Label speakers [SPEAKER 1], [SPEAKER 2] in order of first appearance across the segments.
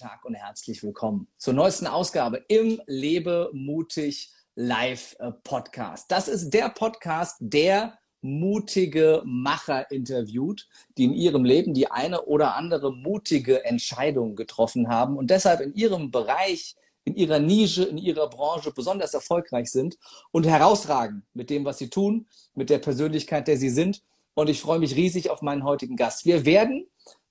[SPEAKER 1] Tag und herzlich willkommen zur neuesten Ausgabe im Lebe mutig Live äh, Podcast. Das ist der Podcast, der mutige Macher interviewt, die in ihrem Leben die eine oder andere mutige Entscheidung getroffen haben und deshalb in ihrem Bereich, in ihrer Nische, in ihrer Branche besonders erfolgreich sind und herausragen mit dem, was sie tun, mit der Persönlichkeit, der sie sind. Und ich freue mich riesig auf meinen heutigen Gast. Wir werden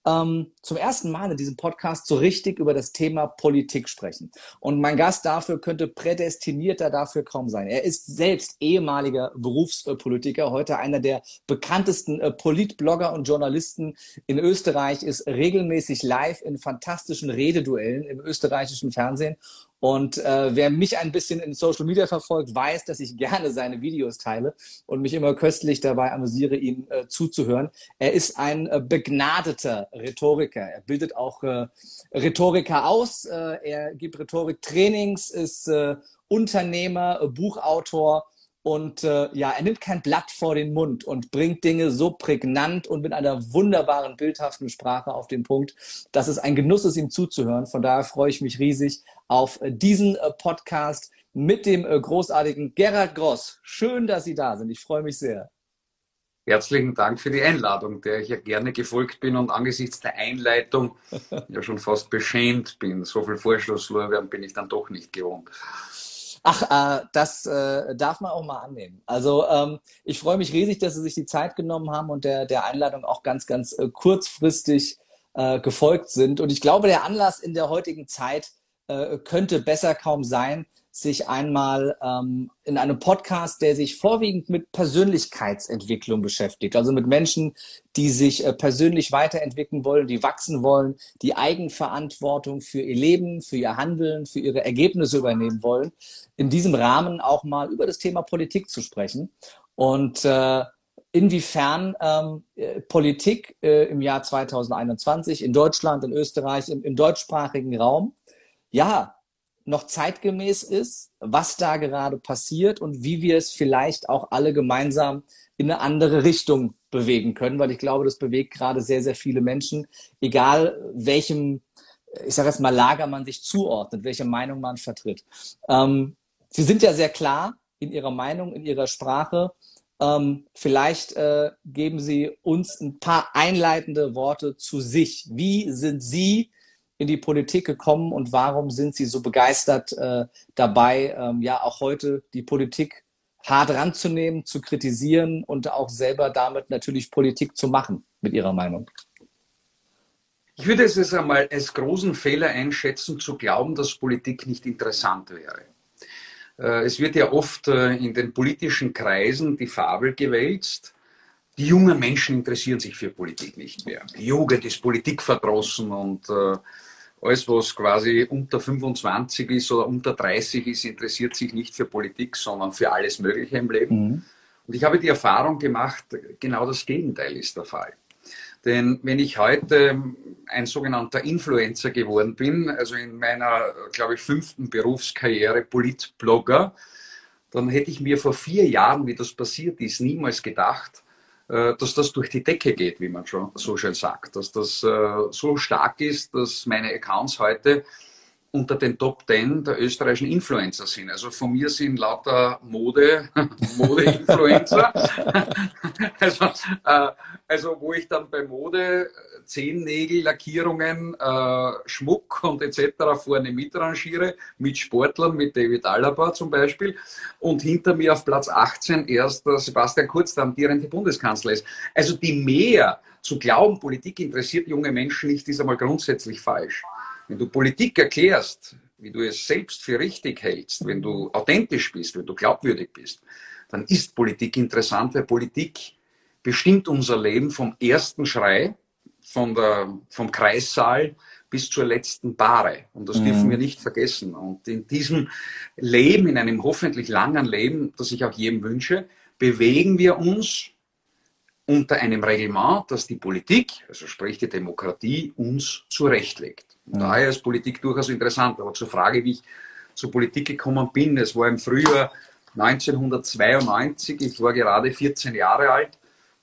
[SPEAKER 1] ähm, zum ersten Mal in diesem Podcast so richtig über das Thema Politik sprechen. Und mein Gast dafür könnte prädestinierter dafür kaum sein. Er ist selbst ehemaliger Berufspolitiker, heute einer der bekanntesten äh, Politblogger und Journalisten in Österreich, ist regelmäßig live in fantastischen Rededuellen im österreichischen Fernsehen und äh, wer mich ein bisschen in Social Media verfolgt, weiß, dass ich gerne seine Videos teile und mich immer köstlich dabei amüsiere, ihm äh, zuzuhören. Er ist ein äh, begnadeter Rhetoriker. Er bildet auch äh, Rhetoriker aus. Äh, er gibt Rhetoriktrainings, ist äh, Unternehmer, äh, Buchautor und äh, ja, er nimmt kein Blatt vor den Mund und bringt Dinge so prägnant und mit einer wunderbaren, bildhaften Sprache auf den Punkt, dass es ein Genuss ist, ihm zuzuhören. Von daher freue ich mich riesig auf diesen äh, Podcast mit dem äh, großartigen Gerhard Gross. Schön, dass Sie da sind. Ich freue mich sehr.
[SPEAKER 2] Herzlichen Dank für die Einladung, der ich ja gerne gefolgt bin und angesichts der Einleitung ja schon fast beschämt bin. So viel Vorschlusslorbeeren bin ich dann doch nicht gewohnt.
[SPEAKER 1] Ach, äh, das äh, darf man auch mal annehmen. Also ähm, ich freue mich riesig, dass Sie sich die Zeit genommen haben und der, der Einladung auch ganz, ganz äh, kurzfristig äh, gefolgt sind. Und ich glaube, der Anlass in der heutigen Zeit äh, könnte besser kaum sein, sich einmal ähm, in einem Podcast, der sich vorwiegend mit Persönlichkeitsentwicklung beschäftigt, also mit Menschen, die sich äh, persönlich weiterentwickeln wollen, die wachsen wollen, die Eigenverantwortung für ihr Leben, für ihr Handeln, für ihre Ergebnisse übernehmen wollen, in diesem Rahmen auch mal über das Thema Politik zu sprechen. Und äh, inwiefern ähm, äh, Politik äh, im Jahr 2021 in Deutschland, in Österreich, im, im deutschsprachigen Raum, ja, noch zeitgemäß ist, was da gerade passiert und wie wir es vielleicht auch alle gemeinsam in eine andere Richtung bewegen können, weil ich glaube, das bewegt gerade sehr, sehr viele Menschen, egal welchem, ich sage jetzt mal, Lager man sich zuordnet, welche Meinung man vertritt. Ähm, Sie sind ja sehr klar in Ihrer Meinung, in Ihrer Sprache. Ähm, vielleicht äh, geben Sie uns ein paar einleitende Worte zu sich. Wie sind Sie in die Politik gekommen und warum sind Sie so begeistert äh, dabei, ähm, ja auch heute die Politik hart ranzunehmen, zu kritisieren und auch selber damit natürlich Politik zu machen, mit Ihrer Meinung?
[SPEAKER 2] Ich würde es jetzt einmal als großen Fehler einschätzen, zu glauben, dass Politik nicht interessant wäre. Äh, es wird ja oft äh, in den politischen Kreisen die Fabel gewälzt, die jungen Menschen interessieren sich für Politik nicht mehr. Die Jugend ist politikverdrossen und äh, alles, was quasi unter 25 ist oder unter 30 ist, interessiert sich nicht für Politik, sondern für alles Mögliche im Leben. Mhm. Und ich habe die Erfahrung gemacht, genau das Gegenteil ist der Fall. Denn wenn ich heute ein sogenannter Influencer geworden bin, also in meiner, glaube ich, fünften Berufskarriere Politblogger, dann hätte ich mir vor vier Jahren, wie das passiert ist, niemals gedacht, dass das durch die Decke geht, wie man schon so schön sagt. Dass das äh, so stark ist, dass meine Accounts heute unter den Top 10 der österreichischen Influencer sind. Also von mir sind lauter Mode, Mode-Influencer. also, äh, also wo ich dann bei Mode Zehennägel, Lackierungen, äh, Schmuck und etc. vorne mitrangiere, mit Sportlern, mit David Alaba zum Beispiel. Und hinter mir auf Platz 18 erst Sebastian Kurz, der amtierende Bundeskanzler ist. Also die mehr zu glauben, Politik interessiert junge Menschen nicht, ist einmal grundsätzlich falsch. Wenn du Politik erklärst, wie du es selbst für richtig hältst, wenn du authentisch bist, wenn du glaubwürdig bist, dann ist Politik interessant, weil Politik bestimmt unser Leben vom ersten Schrei, von der, vom Kreissaal bis zur letzten Bahre. Und das mhm. dürfen wir nicht vergessen. Und in diesem Leben, in einem hoffentlich langen Leben, das ich auch jedem wünsche, bewegen wir uns unter einem Reglement, das die Politik, also sprich die Demokratie, uns zurechtlegt. Mhm. Daher ist Politik durchaus interessant. Aber zur Frage, wie ich zur Politik gekommen bin, es war im Frühjahr 1992, ich war gerade 14 Jahre alt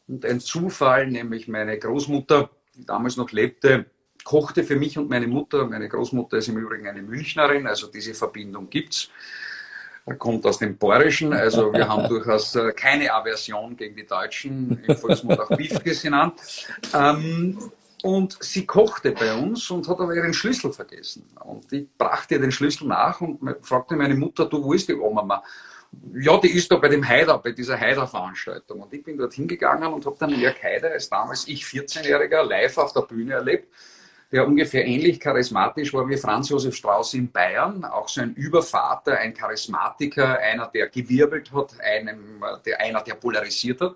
[SPEAKER 2] und ein Zufall, nämlich meine Großmutter, die damals noch lebte, kochte für mich und meine Mutter. Meine Großmutter ist im Übrigen eine Münchnerin, also diese Verbindung gibt's. Er kommt aus dem Bayerischen, also wir haben durchaus äh, keine Aversion gegen die Deutschen, im Volksmund auch Biefkes genannt. Ähm, und sie kochte bei uns und hat aber ihren Schlüssel vergessen. Und ich brachte ihr den Schlüssel nach und fragte meine Mutter, du, wo ist die Oma? Ja, die ist da bei dem Haider, bei dieser Haider-Veranstaltung. Und ich bin dort hingegangen und habe dann Jörg Haider als damals ich 14-Jähriger live auf der Bühne erlebt der ungefähr ähnlich charismatisch war wie Franz Josef Strauß in Bayern, auch so ein Übervater, ein Charismatiker, einer, der gewirbelt hat, einem, der, einer, der polarisiert hat.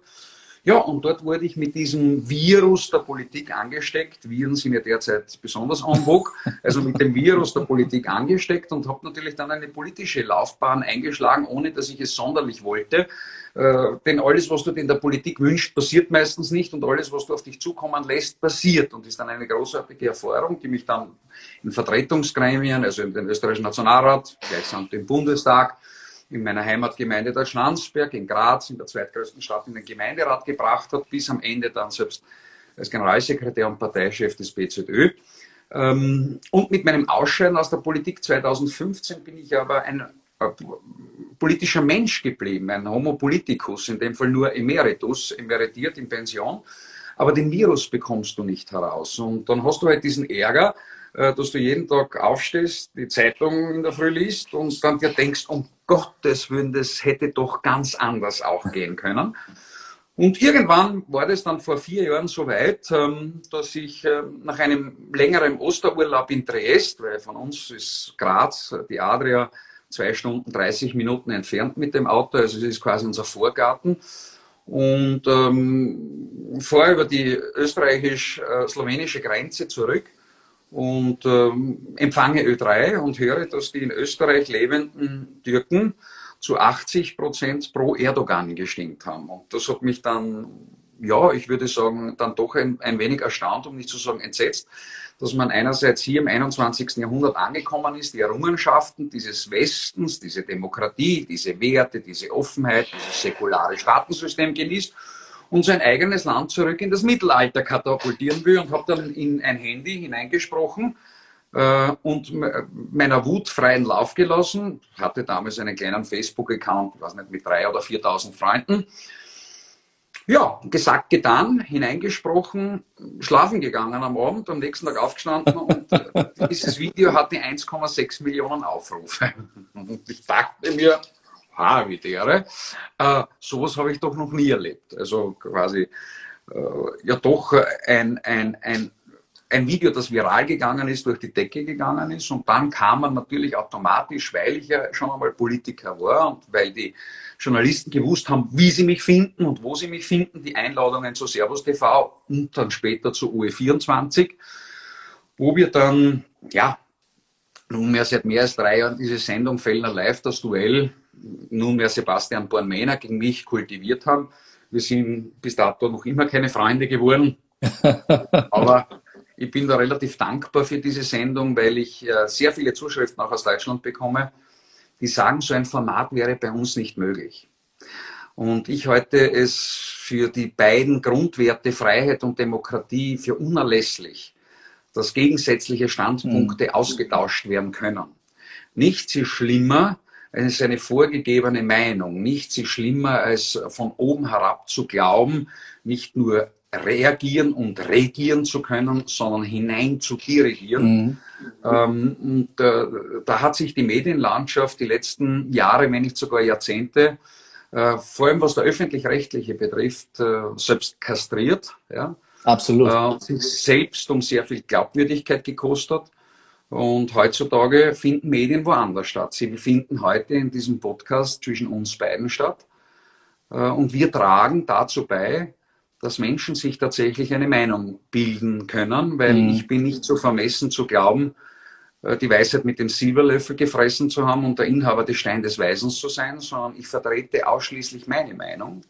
[SPEAKER 2] Ja, und dort wurde ich mit diesem Virus der Politik angesteckt. Viren sind ja derzeit besonders en vogue. Also mit dem Virus der Politik angesteckt und habe natürlich dann eine politische Laufbahn eingeschlagen, ohne dass ich es sonderlich wollte. Äh, denn alles, was du dir in der Politik wünschst, passiert meistens nicht und alles, was du auf dich zukommen lässt, passiert und ist dann eine großartige Erfahrung, die mich dann in Vertretungsgremien, also in den österreichischen Nationalrat, gleichsam den Bundestag, in meiner Heimatgemeinde der Schlanzberg in Graz, in der zweitgrößten Stadt, in den Gemeinderat gebracht hat, bis am Ende dann selbst als Generalsekretär und Parteichef des BZÖ. Ähm, und mit meinem Ausscheiden aus der Politik 2015 bin ich aber ein äh, politischer Mensch geblieben, ein Homo politicus, in dem Fall nur Emeritus, emeritiert in Pension. Aber den Virus bekommst du nicht heraus. Und dann hast du halt diesen Ärger, dass du jeden Tag aufstehst, die Zeitung in der Früh liest und dann dir denkst, um Gottes Willen, das hätte doch ganz anders auch gehen können. Und irgendwann war das dann vor vier Jahren so weit, ähm, dass ich ähm, nach einem längeren Osterurlaub in Triest, weil von uns ist Graz, die Adria, zwei Stunden 30 Minuten entfernt mit dem Auto, also es ist quasi unser Vorgarten. Und ähm, fahre über die österreichisch-slowenische Grenze zurück und ähm, empfange Ö3 und höre, dass die in Österreich lebenden Türken zu 80 Prozent pro Erdogan gestimmt haben. Und das hat mich dann, ja, ich würde sagen, dann doch ein, ein wenig erstaunt, um nicht zu sagen entsetzt, dass man einerseits hier im 21. Jahrhundert angekommen ist, die Errungenschaften dieses Westens, diese Demokratie, diese Werte, diese Offenheit, dieses säkulare Staatensystem genießt und sein eigenes Land zurück in das Mittelalter katapultieren will und habe dann in ein Handy hineingesprochen äh, und meiner Wut freien Lauf gelassen. Hatte damals einen kleinen Facebook-Account, ich weiß nicht, mit drei oder 4.000 Freunden. Ja, gesagt, getan, hineingesprochen, schlafen gegangen am Abend, am nächsten Tag aufgestanden und äh, dieses Video hatte 1,6 Millionen Aufrufe. Und ich dachte mir, Haarvidere. Äh, sowas habe ich doch noch nie erlebt. Also quasi äh, ja doch ein, ein, ein, ein Video, das viral gegangen ist, durch die Decke gegangen ist. Und dann kam man natürlich automatisch, weil ich ja schon einmal Politiker war und weil die Journalisten gewusst haben, wie sie mich finden und wo sie mich finden, die Einladungen zu Servus TV und dann später zu UE24, wo wir dann, ja, nunmehr seit mehr als drei Jahren diese Sendung Fellner Live, das Duell nunmehr Sebastian Bornmeiner gegen mich kultiviert haben. Wir sind bis dato noch immer keine Freunde geworden. Aber ich bin da relativ dankbar für diese Sendung, weil ich äh, sehr viele Zuschriften auch aus Deutschland bekomme, die sagen, so ein Format wäre bei uns nicht möglich. Und ich halte es für die beiden Grundwerte Freiheit und Demokratie für unerlässlich, dass gegensätzliche Standpunkte mhm. ausgetauscht werden können. Nichts ist schlimmer, es ist eine vorgegebene Meinung. Nichts ist schlimmer, als von oben herab zu glauben, nicht nur reagieren und regieren zu können, sondern hinein zu dirigieren. Mhm. Ähm, und äh, da hat sich die Medienlandschaft die letzten Jahre, wenn nicht sogar Jahrzehnte, äh, vor allem was der öffentlich-rechtliche betrifft, äh, selbst kastriert. Ja?
[SPEAKER 1] Absolut.
[SPEAKER 2] Äh, sich selbst um sehr viel Glaubwürdigkeit gekostet. Und heutzutage finden Medien woanders statt. Sie finden heute in diesem Podcast zwischen uns beiden statt. Äh, und wir tragen dazu bei, dass Menschen sich tatsächlich eine Meinung bilden können, weil mhm. ich bin nicht so vermessen zu glauben, äh, die Weisheit mit dem Silberlöffel gefressen zu haben und der Inhaber des Stein des Weisens zu sein, sondern ich vertrete ausschließlich meine Meinung.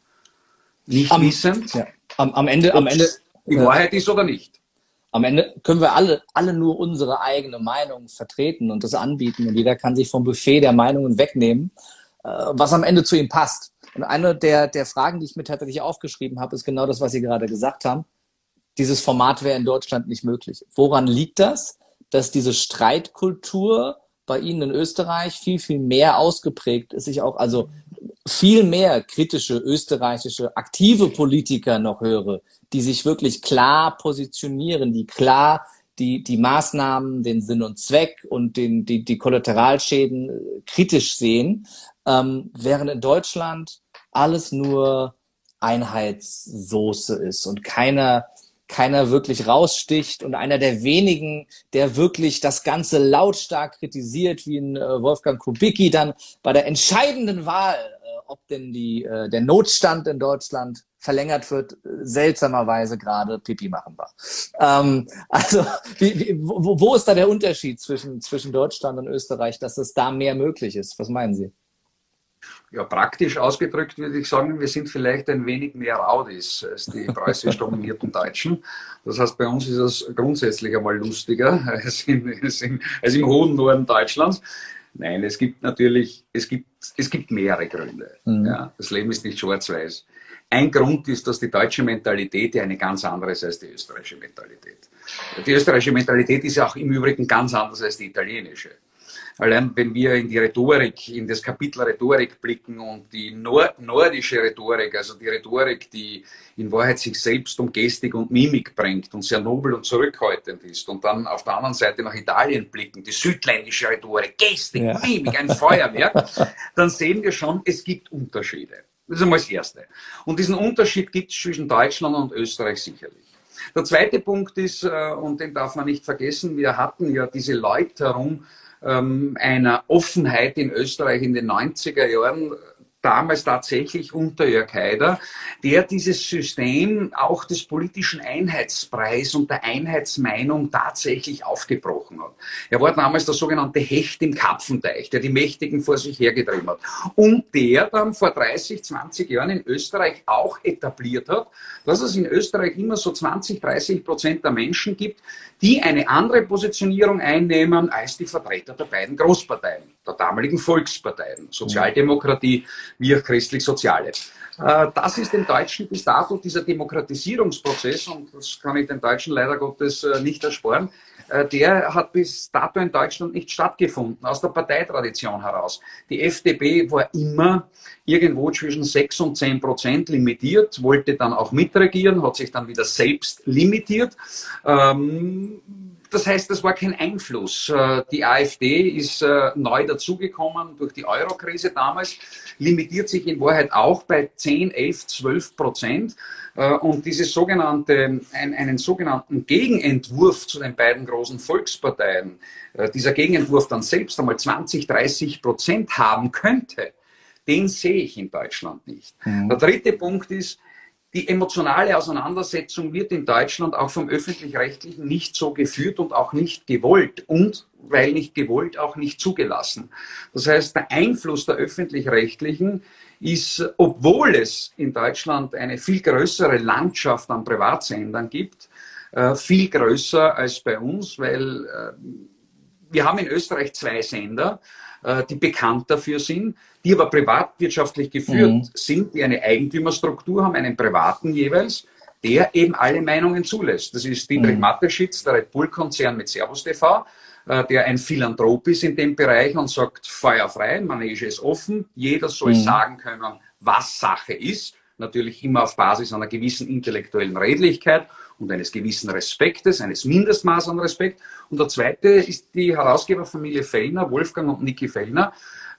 [SPEAKER 2] Nicht am, wissend. Ja.
[SPEAKER 1] Am, am Ende, am Ende.
[SPEAKER 2] Die Wahrheit ist oder nicht
[SPEAKER 1] am Ende können wir alle, alle nur unsere eigene Meinung vertreten und das anbieten und jeder kann sich vom Buffet der Meinungen wegnehmen, äh, was am Ende zu ihm passt. Und eine der, der Fragen, die ich mir tatsächlich aufgeschrieben habe, ist genau das, was Sie gerade gesagt haben. dieses Format wäre in Deutschland nicht möglich. Woran liegt das? Dass diese Streitkultur bei Ihnen in Österreich viel, viel mehr ausgeprägt ist. Ich auch also viel mehr kritische österreichische aktive Politiker noch höre, die sich wirklich klar positionieren, die klar die, die Maßnahmen, den Sinn und Zweck und den, die, die Kollateralschäden äh, kritisch sehen, ähm, während in Deutschland alles nur Einheitssoße ist und keiner, keiner wirklich raussticht und einer der wenigen, der wirklich das Ganze lautstark kritisiert, wie ein äh, Wolfgang Kubicki dann bei der entscheidenden Wahl, äh, ob denn die, äh, der Notstand in Deutschland verlängert wird, seltsamerweise gerade Pipi machen war. Ähm, also wie, wie, wo, wo ist da der Unterschied zwischen, zwischen Deutschland und Österreich, dass es da mehr möglich ist? Was meinen Sie?
[SPEAKER 2] Ja, praktisch ausgedrückt würde ich sagen, wir sind vielleicht ein wenig mehr Raudis als die preußisch dominierten Deutschen. Das heißt, bei uns ist es grundsätzlich einmal lustiger als, in, als, in, als im hohen Norden Deutschlands. Nein, es gibt natürlich, es gibt, es gibt mehrere Gründe. Mhm. Ja, das Leben ist nicht schwarz-weiß. Ein Grund ist, dass die deutsche Mentalität ja eine ganz andere ist als die österreichische Mentalität. Die österreichische Mentalität ist ja auch im Übrigen ganz anders als die italienische. Allein wenn wir in die Rhetorik, in das Kapitel Rhetorik blicken und die nord nordische Rhetorik, also die Rhetorik, die in Wahrheit sich selbst um Gestik und Mimik bringt und sehr nobel und zurückhaltend ist, und dann auf der anderen Seite nach Italien blicken, die südländische Rhetorik, Gestik, ja. Mimik, ein Feuerwerk, dann sehen wir schon, es gibt Unterschiede. Das ist einmal das Erste. Und diesen Unterschied gibt es zwischen Deutschland und Österreich sicherlich. Der zweite Punkt ist, äh, und den darf man nicht vergessen, wir hatten ja diese Läuterung ähm, einer Offenheit in Österreich in den 90er Jahren damals tatsächlich unter Jörg Haider, der dieses System auch des politischen Einheitspreis und der Einheitsmeinung tatsächlich aufgebrochen hat. Er war damals der sogenannte Hecht im Kapfenteich, der die Mächtigen vor sich hergetrieben hat. Und der dann vor 30, 20 Jahren in Österreich auch etabliert hat, dass es in Österreich immer so 20, 30 Prozent der Menschen gibt, die eine andere Positionierung einnehmen als die Vertreter der beiden Großparteien, der damaligen Volksparteien, Sozialdemokratie wie auch christlich-soziale. Äh, das ist dem Deutschen bis dato dieser Demokratisierungsprozess, und das kann ich den Deutschen leider Gottes äh, nicht ersparen, äh, der hat bis dato in Deutschland nicht stattgefunden, aus der Parteitradition heraus. Die FDP war immer irgendwo zwischen 6 und 10 Prozent limitiert, wollte dann auch mitregieren, hat sich dann wieder selbst limitiert. Ähm, das heißt, das war kein Einfluss. Äh, die AfD ist äh, neu dazugekommen durch die Euro-Krise damals, limitiert sich in Wahrheit auch bei 10, 11, 12 Prozent. Äh, und dieses sogenannte, einen sogenannten Gegenentwurf zu den beiden großen Volksparteien, dieser Gegenentwurf dann selbst einmal 20, 30 Prozent haben könnte, den sehe ich in Deutschland nicht. Mhm. Der dritte Punkt ist, die emotionale Auseinandersetzung wird in Deutschland auch vom öffentlich-rechtlichen nicht so geführt und auch nicht gewollt und weil nicht gewollt auch nicht zugelassen. Das heißt, der Einfluss der öffentlich-rechtlichen ist, obwohl es in Deutschland eine viel größere Landschaft an Privatsendern gibt, äh, viel größer als bei uns, weil äh, wir haben in Österreich zwei Sender, die bekannt dafür sind die aber privatwirtschaftlich geführt mhm. sind, die eine Eigentümerstruktur haben, einen privaten jeweils, der eben alle Meinungen zulässt. Das ist Dietrich mhm. Mateschitz, der Red Bull-Konzern mit Servus TV, äh, der ein Philanthrop ist in dem Bereich und sagt, feuerfrei, Manege ist offen, jeder soll mhm. sagen können, was Sache ist, natürlich immer auf Basis einer gewissen intellektuellen Redlichkeit und eines gewissen Respektes, eines Mindestmaß an Respekt. Und der zweite ist die Herausgeberfamilie Fellner, Wolfgang und Niki Fellner,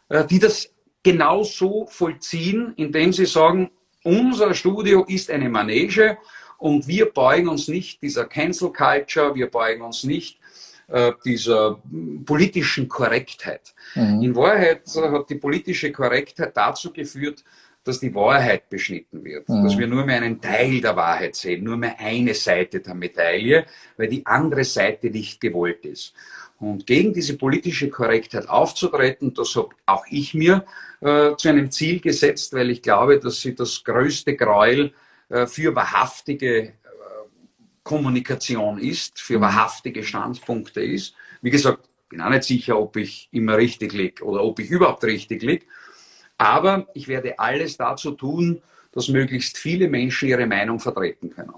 [SPEAKER 2] äh, die das genau so vollziehen, indem sie sagen, unser Studio ist eine Manege und wir beugen uns nicht dieser Cancel Culture, wir beugen uns nicht äh, dieser politischen Korrektheit. Mhm. In Wahrheit hat die politische Korrektheit dazu geführt, dass die Wahrheit beschnitten wird, mhm. dass wir nur mehr einen Teil der Wahrheit sehen, nur mehr eine Seite der Medaille, weil die andere Seite nicht gewollt ist. Und gegen diese politische Korrektheit aufzutreten, das habe auch ich mir äh, zu einem Ziel gesetzt, weil ich glaube, dass sie das größte Gräuel äh, für wahrhaftige äh, Kommunikation ist, für mhm. wahrhaftige Standpunkte ist. Wie gesagt, bin auch nicht sicher, ob ich immer richtig liege oder ob ich überhaupt richtig liege. Aber ich werde alles dazu tun, dass möglichst viele Menschen ihre Meinung vertreten können.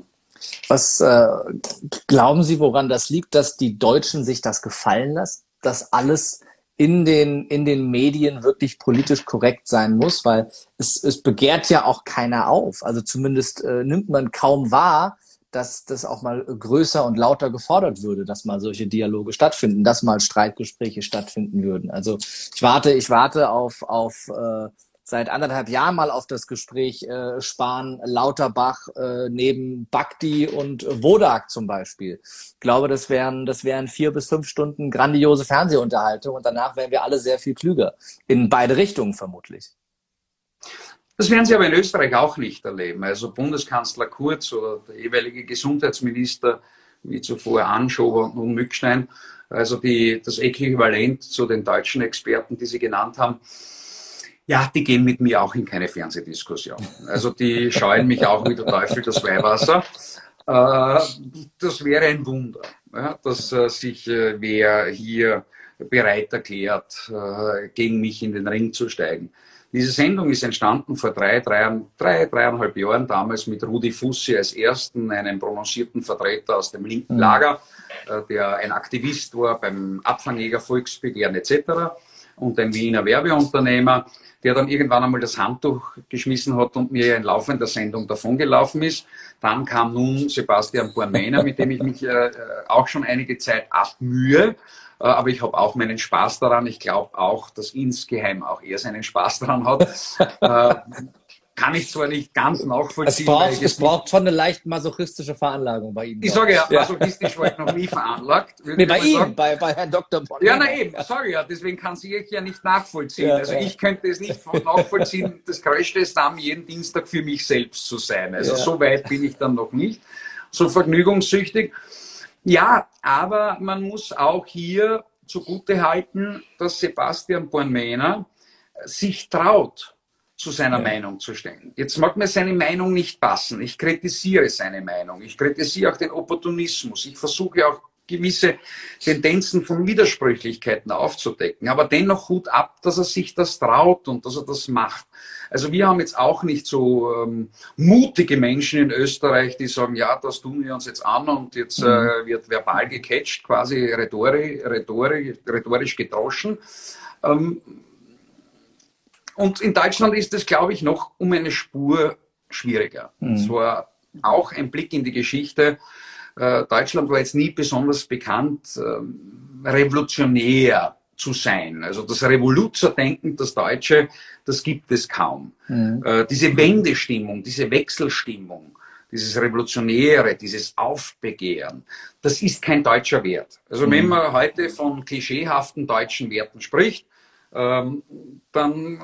[SPEAKER 1] Was äh, glauben Sie, woran das liegt, dass die Deutschen sich das gefallen lassen, dass alles in den, in den Medien wirklich politisch korrekt sein muss, weil es, es begehrt ja auch keiner auf. Also zumindest äh, nimmt man kaum wahr, dass das auch mal größer und lauter gefordert würde, dass mal solche Dialoge stattfinden, dass mal Streitgespräche stattfinden würden. Also ich warte, ich warte auf, auf äh, seit anderthalb Jahren mal auf das Gespräch äh, Spahn, Lauterbach äh, neben Bakti und Wodak zum Beispiel. Ich glaube, das wären, das wären vier bis fünf Stunden grandiose Fernsehunterhaltung und danach wären wir alle sehr viel klüger. In beide Richtungen vermutlich.
[SPEAKER 2] Das werden Sie aber in Österreich auch nicht erleben. Also Bundeskanzler Kurz oder der jeweilige Gesundheitsminister, wie zuvor Anschober und Mückstein, also die, das Äquivalent zu den deutschen Experten, die Sie genannt haben, ja, die gehen mit mir auch in keine Fernsehdiskussion. Also die scheuen mich auch wie der Teufel das Weihwasser. Äh, das wäre ein Wunder, dass äh, sich äh, wer hier bereit erklärt, gegen mich in den Ring zu steigen. Diese Sendung ist entstanden vor drei, drei, drei dreieinhalb Jahren, damals mit Rudi Fussi als ersten, einem prononcierten Vertreter aus dem linken mhm. Lager, der ein Aktivist war beim Abfangjäger Volksbegehren etc. und ein Wiener Werbeunternehmer der dann irgendwann einmal das Handtuch geschmissen hat und mir in laufender Sendung davongelaufen ist. Dann kam nun Sebastian Bornmeiner, mit dem ich mich äh, auch schon einige Zeit abmühe. Äh, aber ich habe auch meinen Spaß daran. Ich glaube auch, dass insgeheim auch er seinen Spaß daran hat. äh, kann ich zwar nicht ganz nachvollziehen.
[SPEAKER 1] Es braucht, es braucht schon eine leicht masochistische Veranlagung bei Ihnen.
[SPEAKER 2] Ich sage ja, masochistisch ja. war ich noch nie veranlagt.
[SPEAKER 1] Nee, bei Ihnen, bei, bei Herrn Dr.
[SPEAKER 2] Bonner. Ja, na eben, sage ja, deswegen kann sie ich ja nicht nachvollziehen. Ja, also ja. ich könnte es nicht nachvollziehen, das größte ist dann jeden Dienstag für mich selbst zu sein. Also so weit bin ich dann noch nicht. So vergnügungssüchtig. Ja, aber man muss auch hier zugute halten, dass Sebastian Bornmähner sich traut, zu seiner ja. Meinung zu stellen. Jetzt mag mir seine Meinung nicht passen. Ich kritisiere seine Meinung. Ich kritisiere auch den Opportunismus. Ich versuche auch gewisse Tendenzen von Widersprüchlichkeiten aufzudecken. Aber dennoch Hut ab, dass er sich das traut und dass er das macht. Also wir haben jetzt auch nicht so ähm, mutige Menschen in Österreich, die sagen, ja, das tun wir uns jetzt an und jetzt äh, mhm. wird verbal gecatcht, quasi rhetorisch, rhetorisch, rhetorisch gedroschen. Ähm, und in Deutschland ist es, glaube ich, noch um eine Spur schwieriger. Mhm. Es war auch ein Blick in die Geschichte. Äh, Deutschland war jetzt nie besonders bekannt, äh, revolutionär zu sein. Also das Revoluzerdenken, das Deutsche, das gibt es kaum. Mhm. Äh, diese Wendestimmung, diese Wechselstimmung, dieses Revolutionäre, dieses Aufbegehren, das ist kein deutscher Wert. Also mhm. wenn man heute von klischeehaften deutschen Werten spricht, ähm, dann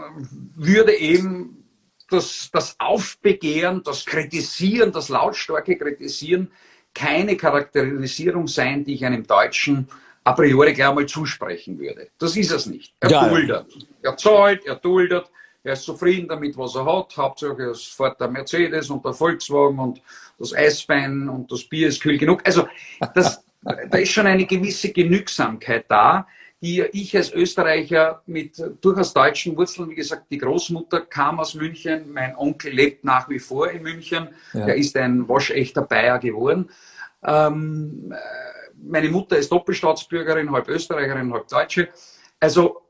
[SPEAKER 2] würde eben das, das Aufbegehren, das Kritisieren, das lautstarke Kritisieren keine Charakterisierung sein, die ich einem Deutschen a priori gleich einmal zusprechen würde. Das ist es nicht. Er ja. duldet. Er zahlt, er duldet, er ist zufrieden damit, was er hat. Hauptsache es fährt der Mercedes und der Volkswagen und das Eisbein und das Bier ist kühl genug. Also das, da ist schon eine gewisse Genügsamkeit da, die ich als Österreicher mit durchaus deutschen Wurzeln, wie gesagt, die Großmutter kam aus München, mein Onkel lebt nach wie vor in München, ja. er ist ein waschechter Bayer geworden. Ähm, meine Mutter ist Doppelstaatsbürgerin, halb Österreicherin, halb Deutsche. Also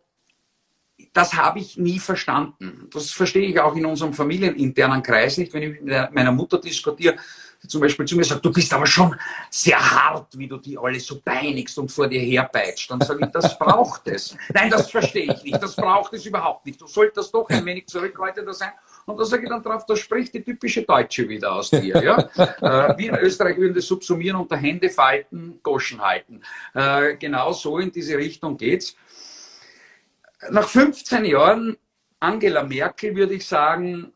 [SPEAKER 2] das habe ich nie verstanden. Das verstehe ich auch in unserem familieninternen Kreis nicht, wenn ich mit meiner Mutter diskutiere zum Beispiel zu mir sagt, du bist aber schon sehr hart, wie du die alle so peinigst und vor dir herpeitscht. Dann sage ich, das braucht es. Nein, das verstehe ich nicht. Das braucht es überhaupt nicht. Du solltest doch ein wenig zurückhaltender sein. Und da sage ich dann drauf, da spricht die typische Deutsche wieder aus dir. Ja? äh, wir in Österreich würden das subsumieren unter Hände falten, Goschen halten. Äh, genau so in diese Richtung geht's. Nach 15 Jahren Angela Merkel würde ich sagen,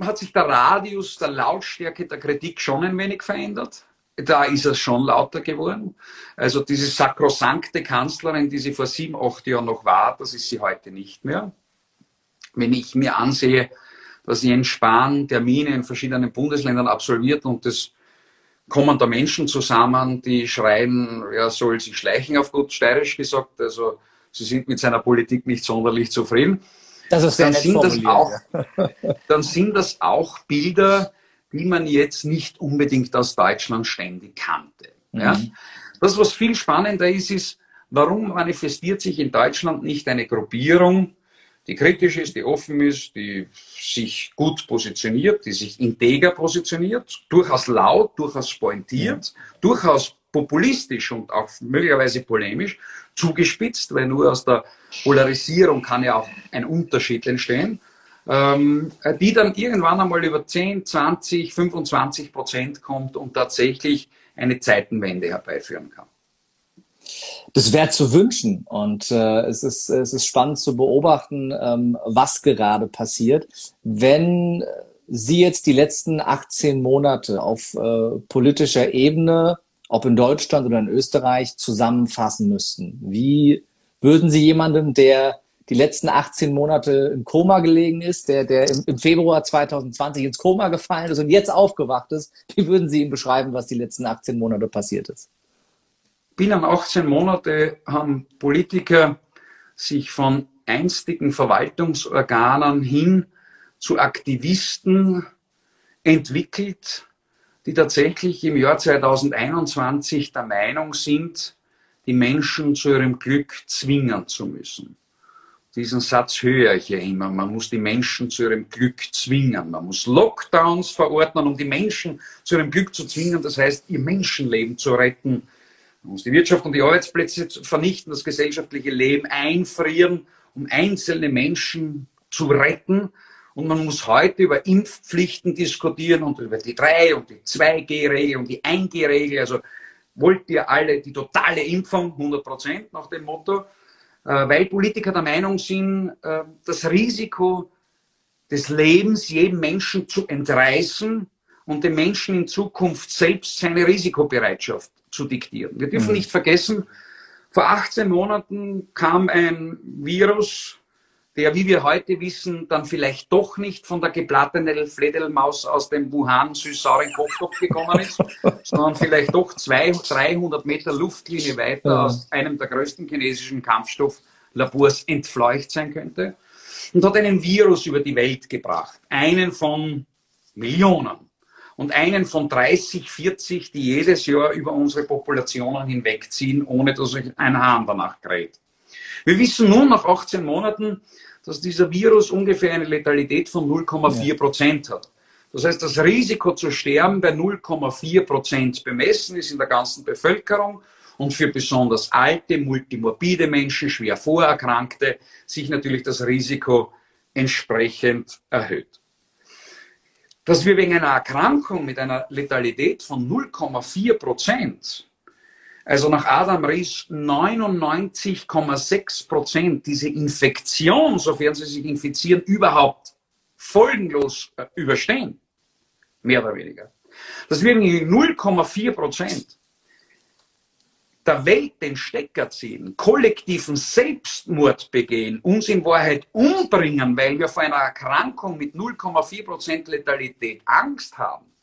[SPEAKER 2] hat sich der Radius der Lautstärke der Kritik schon ein wenig verändert. Da ist es schon lauter geworden. Also diese sakrosankte Kanzlerin, die sie vor sieben, acht Jahren noch war, das ist sie heute nicht mehr. Wenn ich mir ansehe, dass Jens Spahn Termine in verschiedenen Bundesländern absolviert und es kommen da Menschen zusammen, die schreien, er soll sich schleichen, auf gut steirisch gesagt. Also sie sind mit seiner Politik nicht sonderlich zufrieden.
[SPEAKER 1] Das ist
[SPEAKER 2] dann sind das auch, dann sind das auch Bilder, die man jetzt nicht unbedingt aus Deutschland ständig kannte. Mhm. Ja? Das, was viel spannender ist, ist, warum manifestiert sich in Deutschland nicht eine Gruppierung, die kritisch ist, die offen ist, die sich gut positioniert, die sich integer positioniert, durchaus laut, durchaus pointiert, ja. durchaus populistisch und auch möglicherweise polemisch, zugespitzt, weil nur aus der Polarisierung kann ja auch ein Unterschied entstehen, ähm, die dann irgendwann einmal über 10, 20, 25 Prozent kommt und tatsächlich eine Zeitenwende herbeiführen kann.
[SPEAKER 1] Das wäre zu wünschen und äh, es, ist, es ist spannend zu beobachten, ähm, was gerade passiert. Wenn Sie jetzt die letzten 18 Monate auf äh, politischer Ebene, ob in Deutschland oder in Österreich, zusammenfassen müssten, wie würden Sie jemandem, der die letzten 18 Monate im Koma gelegen ist, der, der im, Februar 2020 ins Koma gefallen ist und jetzt aufgewacht ist, wie würden Sie ihm beschreiben, was die letzten 18 Monate passiert ist?
[SPEAKER 2] Binnen 18 Monate haben Politiker sich von einstigen Verwaltungsorganen hin zu Aktivisten entwickelt, die tatsächlich im Jahr 2021 der Meinung sind, die Menschen zu ihrem Glück zwingen zu müssen. Diesen Satz höre ich ja immer. Man muss die Menschen zu ihrem Glück zwingen. Man muss Lockdowns verordnen, um die Menschen zu ihrem Glück zu zwingen. Das heißt, ihr Menschenleben zu retten man muss die Wirtschaft und die Arbeitsplätze vernichten, das gesellschaftliche Leben einfrieren, um einzelne Menschen zu retten. Und man muss heute über Impfpflichten diskutieren und über die 3 und die 2G-Regel und die 1G-Regel. Also wollt ihr alle die totale Impfung, 100 Prozent nach dem Motto, äh, weil Politiker der Meinung sind, äh, das Risiko des Lebens jedem Menschen zu entreißen und dem Menschen in Zukunft selbst seine Risikobereitschaft zu diktieren. Wir dürfen mhm. nicht vergessen, vor 18 Monaten kam ein Virus, der, wie wir heute wissen, dann vielleicht doch nicht von der geplattenen Fledermaus aus dem Wuhan süß-sauren Kochtopf gekommen ist, sondern vielleicht doch 200, 300 Meter Luftlinie weiter ja. aus einem der größten chinesischen Kampfstofflabors entfleucht sein könnte und hat einen Virus über die Welt gebracht. Einen von Millionen und einen von 30, 40, die jedes Jahr über unsere Populationen hinwegziehen, ohne dass sich ein Hahn danach kräht. Wir wissen nun nach 18 Monaten, dass dieser Virus ungefähr eine Letalität von 0,4 Prozent hat. Das heißt, das Risiko zu sterben bei 0,4 Prozent bemessen ist in der ganzen Bevölkerung und für besonders alte, multimorbide Menschen, schwer Vorerkrankte, sich natürlich das Risiko entsprechend erhöht dass wir wegen einer Erkrankung mit einer Letalität von 0,4 Prozent, also nach Adam Ries 99,6 Prozent, diese Infektion, sofern sie sich infizieren, überhaupt folgenlos äh, überstehen. Mehr oder weniger. Dass wir wegen 0,4 Prozent der Welt den Stecker ziehen, kollektiven Selbstmord begehen, uns in Wahrheit umbringen, weil wir vor einer Erkrankung mit 0,4% Letalität Angst haben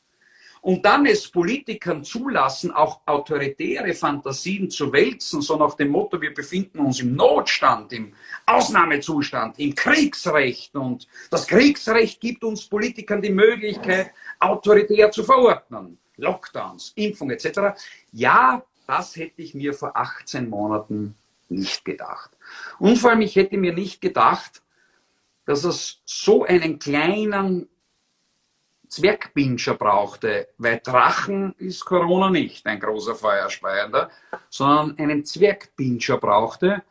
[SPEAKER 2] und dann es Politikern zulassen, auch autoritäre Fantasien zu wälzen, so nach dem Motto, wir befinden uns im Notstand, im Ausnahmezustand, im Kriegsrecht und das Kriegsrecht gibt uns Politikern die Möglichkeit, autoritär zu verordnen. Lockdowns, Impfung etc. Ja, das hätte ich mir vor 18 Monaten nicht gedacht. Und vor allem, ich hätte mir nicht gedacht, dass es so einen kleinen Zwergpinscher brauchte, weil Drachen ist Corona nicht ein großer Feuerspeiender, sondern einen Zwergpinscher brauchte,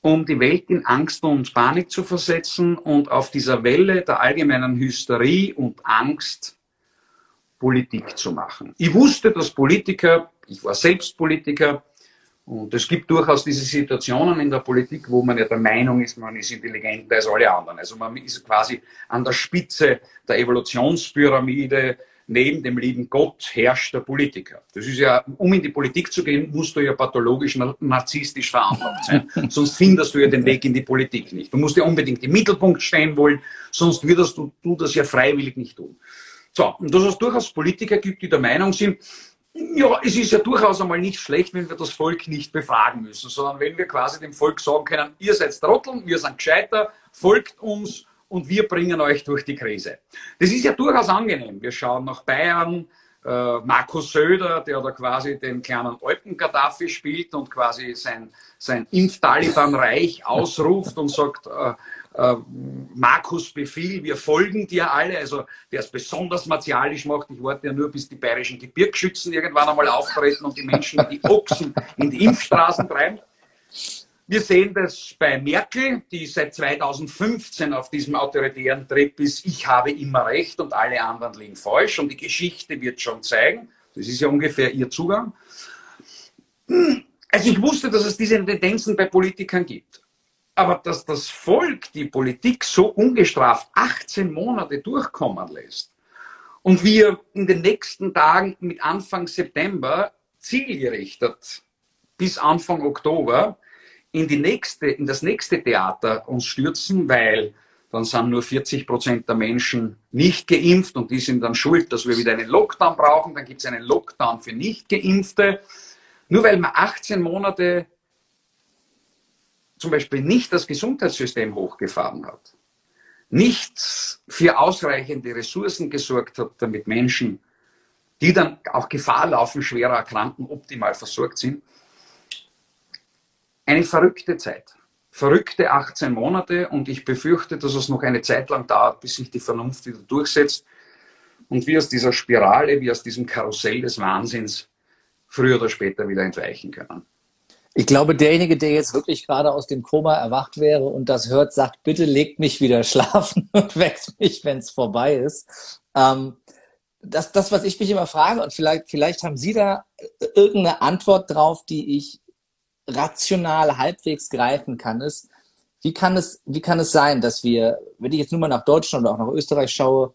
[SPEAKER 2] um die Welt in Angst und Panik zu versetzen und auf dieser Welle der allgemeinen Hysterie und Angst Politik zu machen. Ich wusste, dass Politiker ich war selbst Politiker und es gibt durchaus diese Situationen in der Politik, wo man ja der Meinung ist, man ist intelligenter als alle anderen. Also man ist quasi an der Spitze der Evolutionspyramide. Neben dem lieben Gott herrscht der Politiker. Das ist ja, um in die Politik zu gehen, musst du ja pathologisch narzisstisch veranlagt sein. sonst findest du ja den Weg in die Politik nicht. Du musst ja unbedingt im Mittelpunkt stehen wollen, sonst würdest du, du das ja freiwillig nicht tun. So, und dass es durchaus Politiker gibt, die der Meinung sind, ja, es ist ja durchaus einmal nicht schlecht, wenn wir das Volk nicht befragen müssen, sondern wenn wir quasi dem Volk sagen können, ihr seid Trotteln, wir sind gescheiter, folgt uns und wir bringen euch durch die Krise. Das ist ja durchaus angenehm. Wir schauen nach Bayern, äh, Markus Söder, der da quasi den kleinen Alpen-Gaddafi spielt und quasi sein, sein Impf-Taliban-Reich ausruft und sagt, äh, äh, Markus Befehl, wir folgen dir alle. Also der es besonders martialisch macht. Ich warte ja nur, bis die bayerischen Gebirgsschützen irgendwann einmal auftreten und die Menschen die Ochsen in die Impfstraßen treiben. Wir sehen das bei Merkel, die seit 2015 auf diesem autoritären Trip ist, ich habe immer recht und alle anderen liegen falsch. Und die Geschichte wird schon zeigen, das ist ja ungefähr ihr Zugang. Also ich wusste, dass es diese Tendenzen bei Politikern gibt. Aber dass das Volk die Politik so ungestraft 18 Monate durchkommen lässt und wir in den nächsten Tagen mit Anfang September zielgerichtet bis Anfang Oktober in, die nächste, in das nächste Theater uns stürzen, weil dann sind nur 40 Prozent der Menschen nicht geimpft und die sind dann schuld, dass wir wieder einen Lockdown brauchen. Dann gibt es einen Lockdown für Nicht-Geimpfte. Nur weil man 18 Monate zum Beispiel nicht das Gesundheitssystem hochgefahren hat, nicht für ausreichende Ressourcen gesorgt hat, damit Menschen, die dann auch Gefahr laufen, schwerer erkranken, optimal versorgt sind, eine verrückte Zeit. Verrückte 18 Monate und ich befürchte, dass es noch eine Zeit lang dauert, bis sich die Vernunft wieder durchsetzt und wir aus dieser Spirale, wie aus diesem Karussell des Wahnsinns früher oder später wieder entweichen können.
[SPEAKER 1] Ich glaube, derjenige, der jetzt wirklich gerade aus dem Koma erwacht wäre und das hört, sagt, bitte legt mich wieder schlafen und weckt mich, wenn es vorbei ist. Ähm, das, das, was ich mich immer frage, und vielleicht, vielleicht haben Sie da irgendeine Antwort drauf, die ich rational halbwegs greifen kann, ist, wie kann es, wie kann es sein, dass wir, wenn ich jetzt nur mal nach Deutschland oder auch nach Österreich schaue,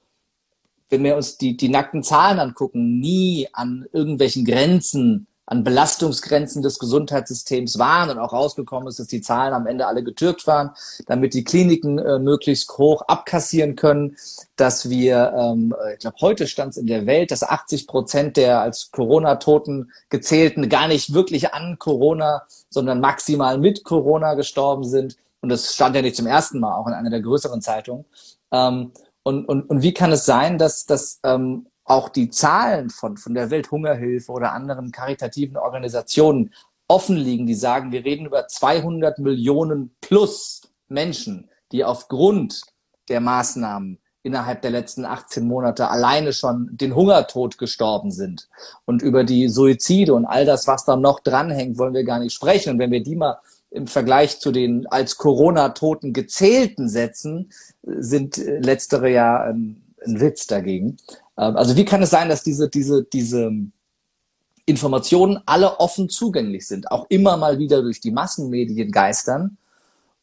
[SPEAKER 1] wenn wir uns die, die nackten Zahlen angucken, nie an irgendwelchen Grenzen an Belastungsgrenzen des Gesundheitssystems waren und auch rausgekommen ist, dass die Zahlen am Ende alle getürkt waren, damit die Kliniken äh, möglichst hoch abkassieren können, dass wir, ähm, ich glaube, heute stand es in der Welt, dass 80 Prozent der als Corona-Toten gezählten gar nicht wirklich an Corona, sondern maximal mit Corona gestorben sind. Und das stand ja nicht zum ersten Mal, auch in einer der größeren Zeitungen. Ähm, und, und, und wie kann es sein, dass, dass ähm, auch die Zahlen von, von der Welthungerhilfe oder anderen karitativen Organisationen offen liegen, die sagen, wir reden über 200 Millionen plus Menschen, die aufgrund der Maßnahmen innerhalb der letzten 18 Monate alleine schon den Hungertod gestorben sind. Und über die Suizide und all das, was da noch dranhängt, wollen wir gar nicht sprechen. Und wenn wir die mal im Vergleich zu den als Corona-Toten gezählten setzen, sind letztere ja ein, ein Witz dagegen. Ähm, also wie kann es sein, dass diese, diese, diese Informationen alle offen zugänglich sind, auch immer mal wieder durch die Massenmedien geistern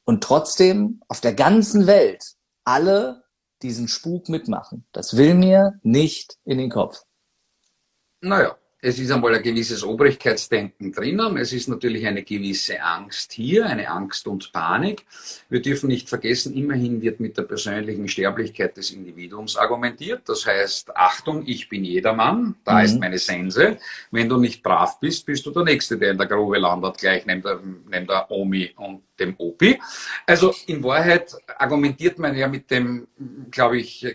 [SPEAKER 1] und trotzdem auf der ganzen Welt alle diesen Spuk mitmachen? Das will mir nicht in den Kopf.
[SPEAKER 2] Naja, es ist einmal ein gewisses Obrigkeitsdenken drinnen. Es ist natürlich eine gewisse Angst hier, eine Angst und Panik. Wir dürfen nicht vergessen, immerhin wird mit der persönlichen Sterblichkeit des Individuums argumentiert. Das heißt, Achtung, ich bin jedermann, da mhm. ist meine Sense. Wenn du nicht brav bist, bist du der Nächste, der in der Grube landet, gleich neben der, neben der Omi und dem Opi. Also in Wahrheit argumentiert man ja mit dem, glaube ich,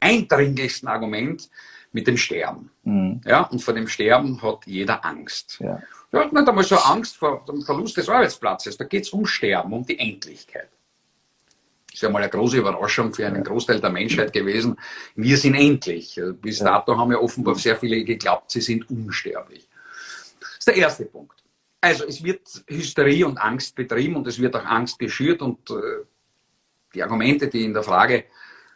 [SPEAKER 2] eindringlichsten Argument, mit dem Sterben. Mhm. Ja, und vor dem Sterben hat jeder Angst. Ja. Er hat nicht einmal so Angst vor dem Verlust des Arbeitsplatzes. Da geht es um Sterben, um die Endlichkeit. Das ist ja mal eine große Überraschung für einen Großteil der Menschheit gewesen. Wir sind endlich. Bis dato haben ja offenbar sehr viele geglaubt, sie sind unsterblich. Das ist der erste Punkt. Also es wird Hysterie und Angst betrieben und es wird auch Angst geschürt und äh, die Argumente, die in der Frage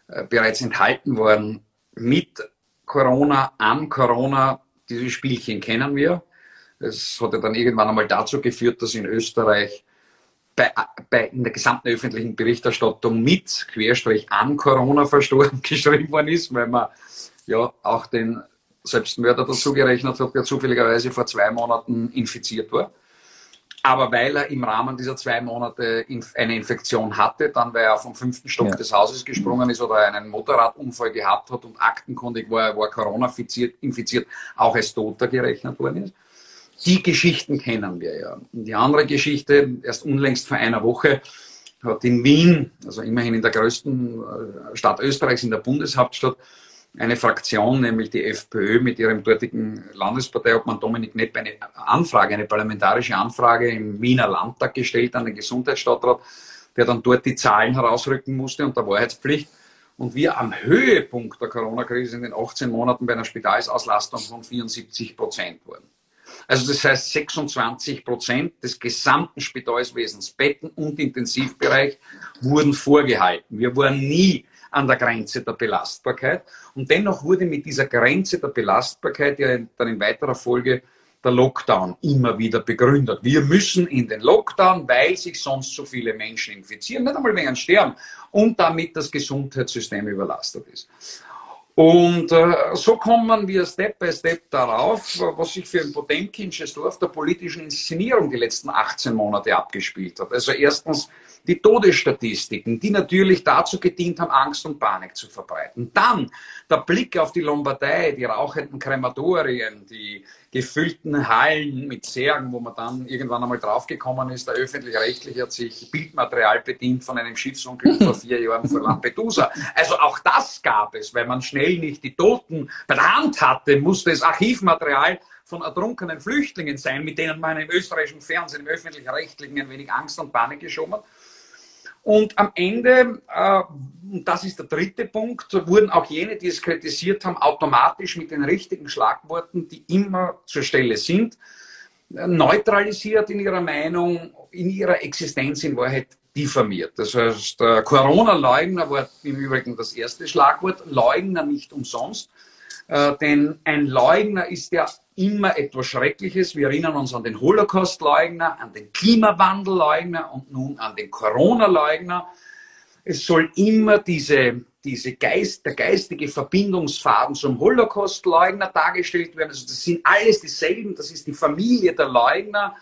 [SPEAKER 2] äh, bereits enthalten waren, mit Corona, an Corona, diese Spielchen kennen wir. Es hat ja dann irgendwann einmal dazu geführt, dass in Österreich bei, bei, in der gesamten öffentlichen Berichterstattung mit Querstrich an Corona verstorben geschrieben worden ist, weil man ja auch den Selbstmörder dazu gerechnet hat, der zufälligerweise vor zwei Monaten infiziert war. Aber weil er im Rahmen dieser zwei Monate eine Infektion hatte, dann weil er vom fünften Stock ja. des Hauses gesprungen ist oder einen Motorradunfall gehabt hat und aktenkundig war, war Corona infiziert, infiziert, auch als Toter gerechnet worden ist. Die Geschichten kennen wir ja. Und die andere Geschichte, erst unlängst vor einer Woche, hat in Wien, also immerhin in der größten äh, Stadt Österreichs, in der Bundeshauptstadt, eine Fraktion, nämlich die FPÖ mit ihrem dortigen Landesparteiobmann Dominik Nepp eine Anfrage, eine parlamentarische Anfrage im Wiener Landtag gestellt an den Gesundheitsstadtrat, der dann dort die Zahlen herausrücken musste unter Wahrheitspflicht. Und wir am Höhepunkt der Corona-Krise in den 18 Monaten bei einer Spitalsauslastung von 74 Prozent wurden. Also das heißt 26 Prozent des gesamten Spitalswesens, Betten und Intensivbereich wurden vorgehalten. Wir waren nie an der Grenze der Belastbarkeit. Und dennoch wurde mit dieser Grenze der Belastbarkeit ja dann in weiterer Folge der Lockdown immer wieder begründet. Wir müssen in den Lockdown, weil sich sonst so viele Menschen infizieren, nicht einmal wegen sterben und damit das Gesundheitssystem überlastet ist. Und äh, so kommen wir Step by Step darauf, was sich für ein Potemkinsches Dorf der politischen Inszenierung die letzten 18 Monate abgespielt hat. Also erstens die Todesstatistiken, die natürlich dazu gedient haben, Angst und Panik zu verbreiten. Dann der Blick auf die Lombardei, die rauchenden Krematorien, die gefüllten Hallen mit Särgen, wo man dann irgendwann einmal draufgekommen ist, der öffentlich-rechtliche hat sich Bildmaterial bedient von einem Schiffsunglück vor vier Jahren vor Lampedusa. Also auch das gab es, weil man schnell nicht die Toten bei der Hand hatte, musste es Archivmaterial von ertrunkenen Flüchtlingen sein, mit denen man im österreichischen Fernsehen, im öffentlich-rechtlichen ein wenig Angst und Panik geschoben hat. Und am Ende, äh, das ist der dritte Punkt, wurden auch jene, die es kritisiert haben, automatisch mit den richtigen Schlagworten, die immer zur Stelle sind, neutralisiert in ihrer Meinung, in ihrer Existenz in Wahrheit diffamiert. Das heißt, Corona-Leugner war im Übrigen das erste Schlagwort, Leugner nicht umsonst, äh, denn ein Leugner ist ja immer etwas Schreckliches. Wir erinnern uns an den Holocaust-Leugner, an den Klimawandel-Leugner und nun an den Corona-Leugner. Es soll immer diese, diese Geist, der geistige Verbindungsfaden zum Holocaust-Leugner dargestellt werden. Also das sind alles dieselben, das ist die Familie der Leugner.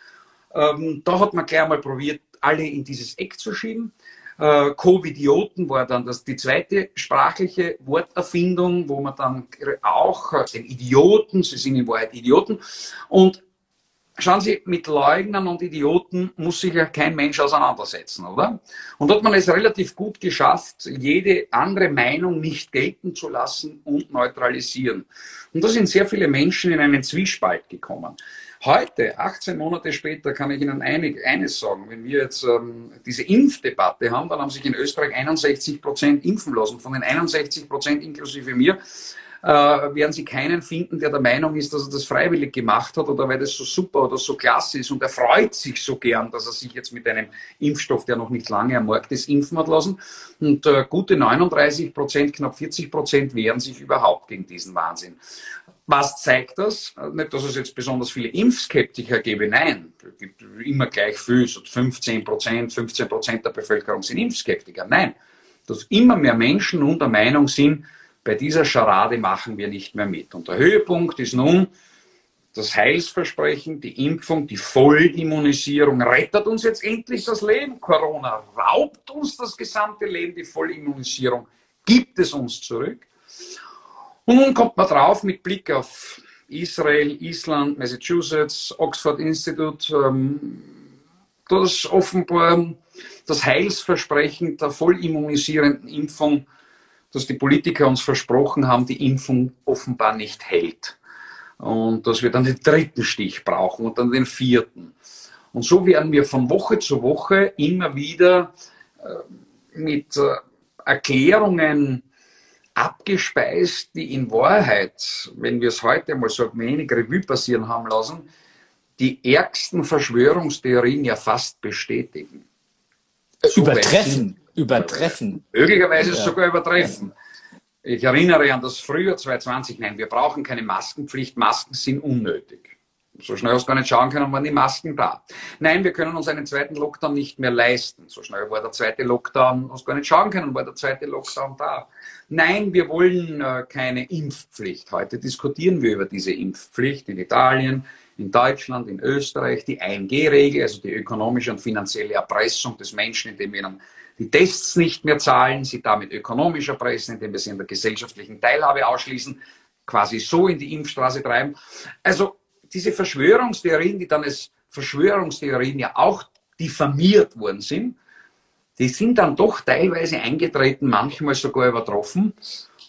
[SPEAKER 2] Ähm, da hat man gleich einmal probiert, alle in dieses Eck zu schieben. Äh, Covidioten war dann das, die zweite sprachliche Worterfindung, wo man dann auch äh, den Idioten, sie sind in Wahrheit Idioten. Und Schauen Sie, mit Leugnern und Idioten muss sich ja kein Mensch auseinandersetzen, oder? Und hat man es relativ gut geschafft, jede andere Meinung nicht gelten zu lassen und neutralisieren. Und da sind sehr viele Menschen in einen Zwiespalt gekommen. Heute, 18 Monate später, kann ich Ihnen einig, eines sagen. Wenn wir jetzt ähm, diese Impfdebatte haben, dann haben sich in Österreich 61 Prozent impfen lassen. Von den 61 Prozent inklusive mir äh, werden Sie keinen finden, der der Meinung ist, dass er das freiwillig gemacht hat oder weil das so super oder so klasse ist und er freut sich so gern, dass er sich jetzt mit einem Impfstoff, der noch nicht lange am Markt ist, impfen hat lassen. Und äh, gute 39 Prozent, knapp 40 Prozent wehren sich überhaupt gegen diesen Wahnsinn. Was zeigt das? Nicht, dass es jetzt besonders viele Impfskeptiker gäbe, nein. Es gibt immer gleich viel, so 15 Prozent, 15 Prozent der Bevölkerung sind Impfskeptiker. Nein, dass immer mehr Menschen nun der Meinung sind, bei dieser Scharade machen wir nicht mehr mit. Und der Höhepunkt ist nun das Heilsversprechen, die Impfung, die Vollimmunisierung rettet uns jetzt endlich das Leben. Corona raubt uns das gesamte Leben, die Vollimmunisierung gibt es uns zurück. Und nun kommt man drauf mit Blick auf Israel, Island, Massachusetts, Oxford Institute, ähm, dass offenbar das Heilsversprechen der vollimmunisierenden Impfung, dass die Politiker uns versprochen haben, die Impfung offenbar nicht hält. Und dass wir dann den dritten Stich brauchen und dann den vierten. Und so werden wir von Woche zu Woche immer wieder äh, mit äh, Erklärungen abgespeist, die in Wahrheit, wenn wir es heute mal so wenig Revue passieren haben lassen, die ärgsten Verschwörungstheorien ja fast bestätigen.
[SPEAKER 1] So übertreffen, übertreffen.
[SPEAKER 2] Möglicherweise ja. sogar übertreffen. Ich erinnere an das Frühjahr 2020. Nein, wir brauchen keine Maskenpflicht. Masken sind unnötig. So schnell hast du gar nicht schauen können, waren die Masken da. Nein, wir können uns einen zweiten Lockdown nicht mehr leisten. So schnell war der zweite Lockdown, hast du gar nicht schauen können, war der zweite Lockdown da. Nein, wir wollen äh, keine Impfpflicht. Heute diskutieren wir über diese Impfpflicht in Italien, in Deutschland, in Österreich, die 1G-Regel, also die ökonomische und finanzielle Erpressung des Menschen, indem wir dann die Tests nicht mehr zahlen, sie damit ökonomisch erpressen, indem wir sie in der gesellschaftlichen Teilhabe ausschließen, quasi so in die Impfstraße treiben. Also diese Verschwörungstheorien, die dann als Verschwörungstheorien ja auch diffamiert worden sind, die sind dann doch teilweise eingetreten, manchmal sogar übertroffen.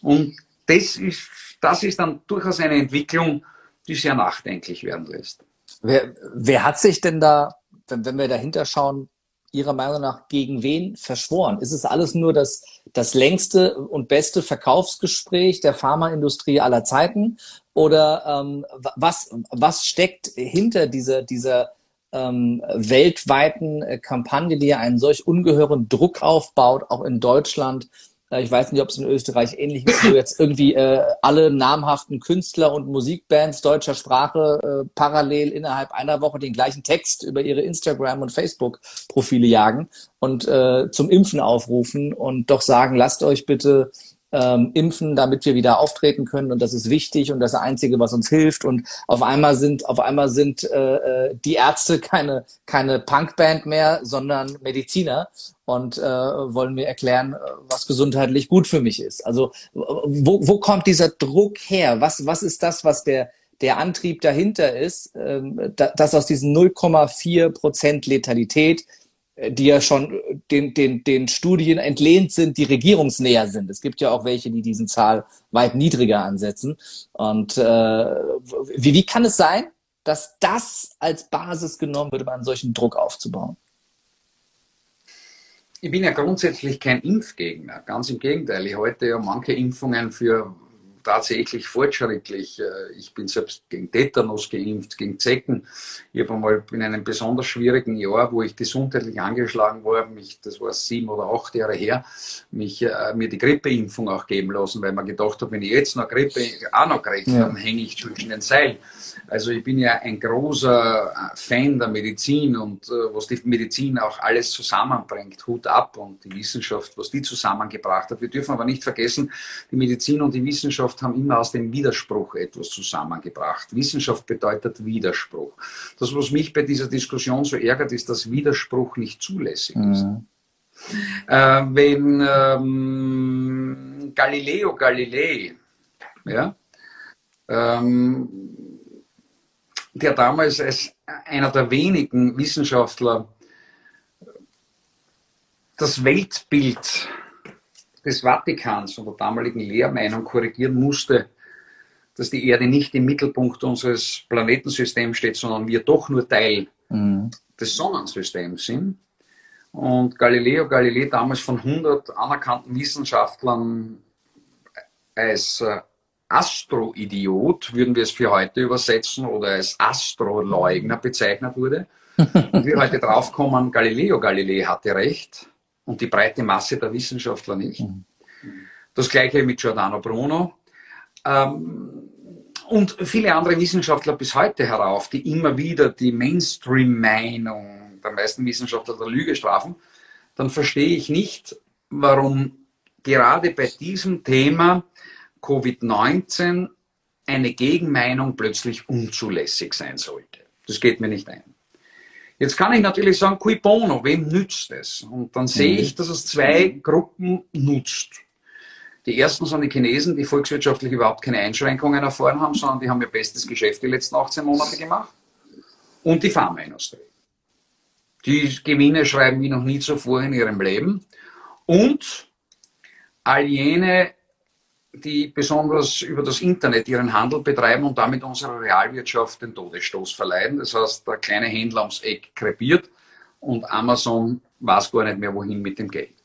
[SPEAKER 2] Und das ist, das ist dann durchaus eine Entwicklung, die sehr nachdenklich werden lässt.
[SPEAKER 1] Wer, wer hat sich denn da, wenn, wenn wir dahinter schauen, Ihrer Meinung nach gegen wen verschworen? Ist es alles nur das, das längste und beste Verkaufsgespräch der Pharmaindustrie aller Zeiten? Oder ähm, was, was steckt hinter dieser, dieser ähm, weltweiten äh, Kampagne, die ja einen solch ungeheuren Druck aufbaut, auch in Deutschland, ich weiß nicht, ob es in Österreich ähnlich ist, wo jetzt irgendwie äh, alle namhaften Künstler und Musikbands deutscher Sprache äh, parallel innerhalb einer Woche den gleichen Text über ihre Instagram- und Facebook-Profile jagen und äh, zum Impfen aufrufen und doch sagen, lasst euch bitte ähm, impfen, damit wir wieder auftreten können und das ist wichtig und das Einzige, was uns hilft. Und auf einmal sind auf einmal sind äh, äh, die Ärzte keine keine Punkband mehr, sondern Mediziner und äh, wollen mir erklären, äh, was gesundheitlich gut für mich ist. Also wo, wo kommt dieser Druck her? Was was ist das, was der der Antrieb dahinter ist, ähm, dass aus diesen 0,4 Prozent Letalität die ja schon den, den, den Studien entlehnt sind, die regierungsnäher sind. Es gibt ja auch welche, die diesen Zahl weit niedriger ansetzen. Und äh, wie, wie kann es sein, dass das als Basis genommen wird, um einen solchen Druck aufzubauen?
[SPEAKER 2] Ich bin ja grundsätzlich kein Impfgegner, ganz im Gegenteil. Ich halte ja manche Impfungen für tatsächlich fortschrittlich. Äh, ich bin selbst gegen Tetanus geimpft, gegen Zecken. Ich habe einmal in einem besonders schwierigen Jahr, wo ich gesundheitlich angeschlagen war, mich, das war sieben oder acht Jahre her, mich, äh, mir die Grippeimpfung auch geben lassen, weil man gedacht hat, wenn ich jetzt noch Grippe auch noch kriege, ja. dann hänge ich zwischen den Seilen. Also ich bin ja ein großer äh, Fan der Medizin und äh, was die Medizin auch alles zusammenbringt, Hut ab und die Wissenschaft, was die zusammengebracht hat. Wir dürfen aber nicht vergessen, die Medizin und die Wissenschaft haben immer aus dem Widerspruch etwas zusammengebracht. Wissenschaft bedeutet Widerspruch. Das, was mich bei dieser Diskussion so ärgert, ist, dass Widerspruch nicht zulässig ist. Mhm. Äh, wenn ähm, Galileo Galilei, ja, ähm, der damals als einer der wenigen Wissenschaftler das Weltbild des Vatikans und der damaligen Lehrmeinung korrigieren musste, dass die Erde nicht im Mittelpunkt unseres Planetensystems steht, sondern wir doch nur Teil mhm. des Sonnensystems sind. Und Galileo Galilei damals von 100 anerkannten Wissenschaftlern als äh, Astroidiot, würden wir es für heute übersetzen, oder als Astroleugner bezeichnet wurde. Und wir heute draufkommen, Galileo Galilei hatte recht und die breite Masse der Wissenschaftler nicht. Mhm. Das gleiche mit Giordano Bruno. Ähm, und viele andere Wissenschaftler bis heute herauf, die immer wieder die Mainstream-Meinung der meisten Wissenschaftler der Lüge strafen, dann verstehe ich nicht, warum gerade bei diesem Thema Covid-19 eine Gegenmeinung plötzlich unzulässig sein sollte. Das geht mir nicht ein. Jetzt kann ich natürlich sagen, cui bono, wem nützt es? Und dann sehe mhm. ich, dass es zwei Gruppen nutzt. Die ersten sind die Chinesen, die volkswirtschaftlich überhaupt keine Einschränkungen erfahren haben, sondern die haben ihr bestes Geschäft die letzten 18 Monate gemacht. Und die Pharmaindustrie. Die Gewinne schreiben wie noch nie zuvor in ihrem Leben. Und all jene die besonders über das Internet ihren Handel betreiben und damit unserer Realwirtschaft den Todesstoß verleihen. Das heißt, der kleine Händler ums Eck krepiert und Amazon weiß gar nicht mehr, wohin mit dem Geld.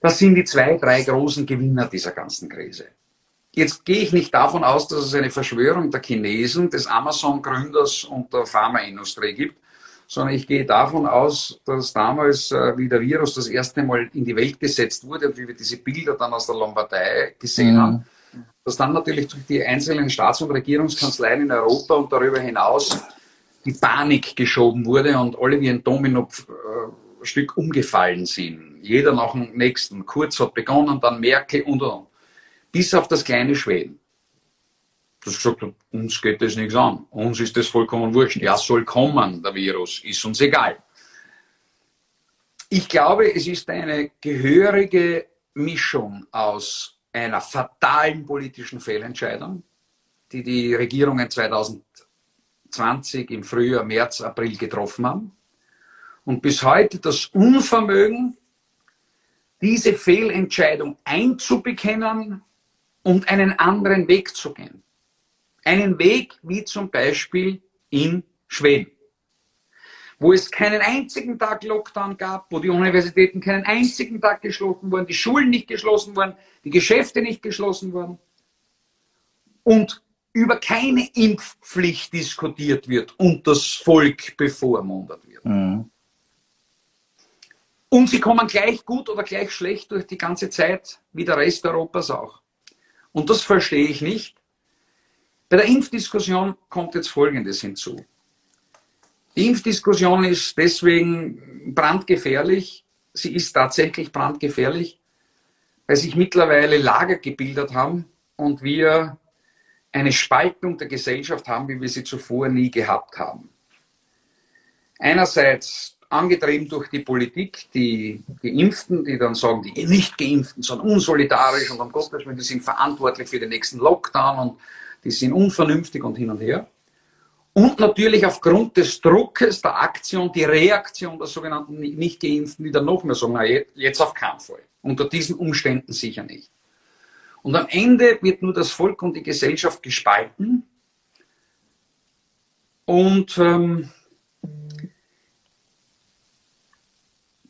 [SPEAKER 2] Das sind die zwei, drei großen Gewinner dieser ganzen Krise. Jetzt gehe ich nicht davon aus, dass es eine Verschwörung der Chinesen, des Amazon-Gründers und der Pharmaindustrie gibt, sondern ich gehe davon aus, dass damals, äh, wie der Virus das erste Mal in die Welt gesetzt wurde und wie wir diese Bilder dann aus der Lombardei gesehen mhm. haben, dass dann natürlich durch die einzelnen Staats- und Regierungskanzleien in Europa und darüber hinaus die Panik geschoben wurde und alle wie ein Domino-Stück umgefallen sind. Jeder nach dem nächsten. Kurz hat begonnen, dann Merkel und, und. Bis auf das kleine Schweden das gesagt hat, uns geht das nichts an. Uns ist das vollkommen wurscht. Ja, soll kommen, der Virus, ist uns egal. Ich glaube, es ist eine gehörige Mischung aus einer fatalen politischen Fehlentscheidung, die die Regierungen 2020 im Frühjahr, März, April getroffen haben und bis heute das Unvermögen, diese Fehlentscheidung einzubekennen und einen anderen Weg zu gehen. Einen Weg wie zum Beispiel in Schweden, wo es keinen einzigen Tag Lockdown gab, wo die Universitäten keinen einzigen Tag geschlossen wurden, die Schulen nicht geschlossen wurden, die Geschäfte nicht geschlossen wurden und über keine Impfpflicht diskutiert wird und das Volk bevormundet wird. Mhm. Und sie kommen gleich gut oder gleich schlecht durch die ganze Zeit, wie der Rest Europas auch. Und das verstehe ich nicht. Bei der Impfdiskussion kommt jetzt Folgendes hinzu. Die Impfdiskussion ist deswegen brandgefährlich. Sie ist tatsächlich brandgefährlich, weil sich mittlerweile Lager gebildet haben und wir eine Spaltung der Gesellschaft haben, wie wir sie zuvor nie gehabt haben. Einerseits angetrieben durch die Politik, die Geimpften, die dann sagen, die nicht Geimpften sind unsolidarisch und um Gottes Willen, die sind verantwortlich für den nächsten Lockdown und die sind unvernünftig und hin und her. Und natürlich aufgrund des Druckes der Aktion, die Reaktion der sogenannten Nicht-Geimpften, die dann noch mehr sagen, na, jetzt auf keinen Fall. Unter diesen Umständen sicher nicht. Und am Ende wird nur das Volk und die Gesellschaft gespalten. Und ähm,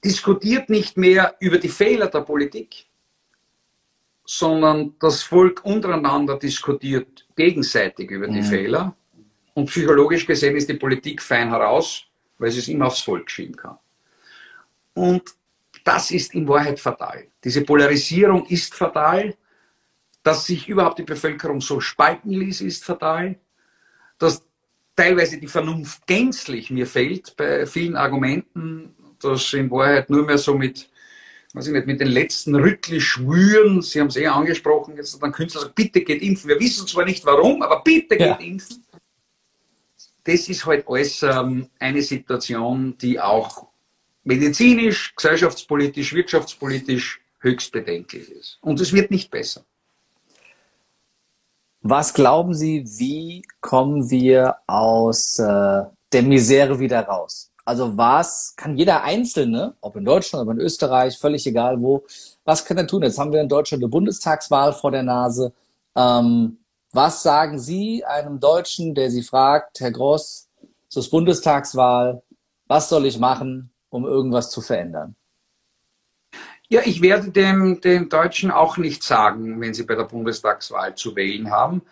[SPEAKER 2] diskutiert nicht mehr über die Fehler der Politik, sondern das Volk untereinander diskutiert gegenseitig über die mhm. Fehler. Und psychologisch gesehen ist die Politik fein heraus, weil sie es immer aufs Volk schieben kann. Und das ist in Wahrheit fatal. Diese Polarisierung ist fatal. Dass sich überhaupt die Bevölkerung so spalten ließ, ist fatal. Dass teilweise die Vernunft gänzlich mir fehlt bei vielen Argumenten, dass in Wahrheit nur mehr so mit, weiß ich nicht, mit den letzten Rüttli-Schwüren, Sie haben es eh angesprochen, jetzt dann Künstler sagt, bitte geht impfen. Wir wissen zwar nicht warum, aber bitte geht ja. impfen. Das ist halt alles ähm, eine Situation, die auch medizinisch, gesellschaftspolitisch, wirtschaftspolitisch höchst bedenklich ist. Und es wird nicht besser.
[SPEAKER 1] Was glauben Sie, wie kommen wir aus äh, der Misere wieder raus? Also was kann jeder Einzelne, ob in Deutschland, ob in Österreich, völlig egal wo, was kann er tun? Jetzt haben wir in Deutschland eine Bundestagswahl vor der Nase. Ähm, was sagen Sie einem Deutschen, der Sie fragt, Herr Gross, ist Bundestagswahl, was soll ich machen, um irgendwas zu verändern?
[SPEAKER 2] Ja, ich werde dem, den Deutschen auch nicht sagen, wenn sie bei der Bundestagswahl zu wählen haben,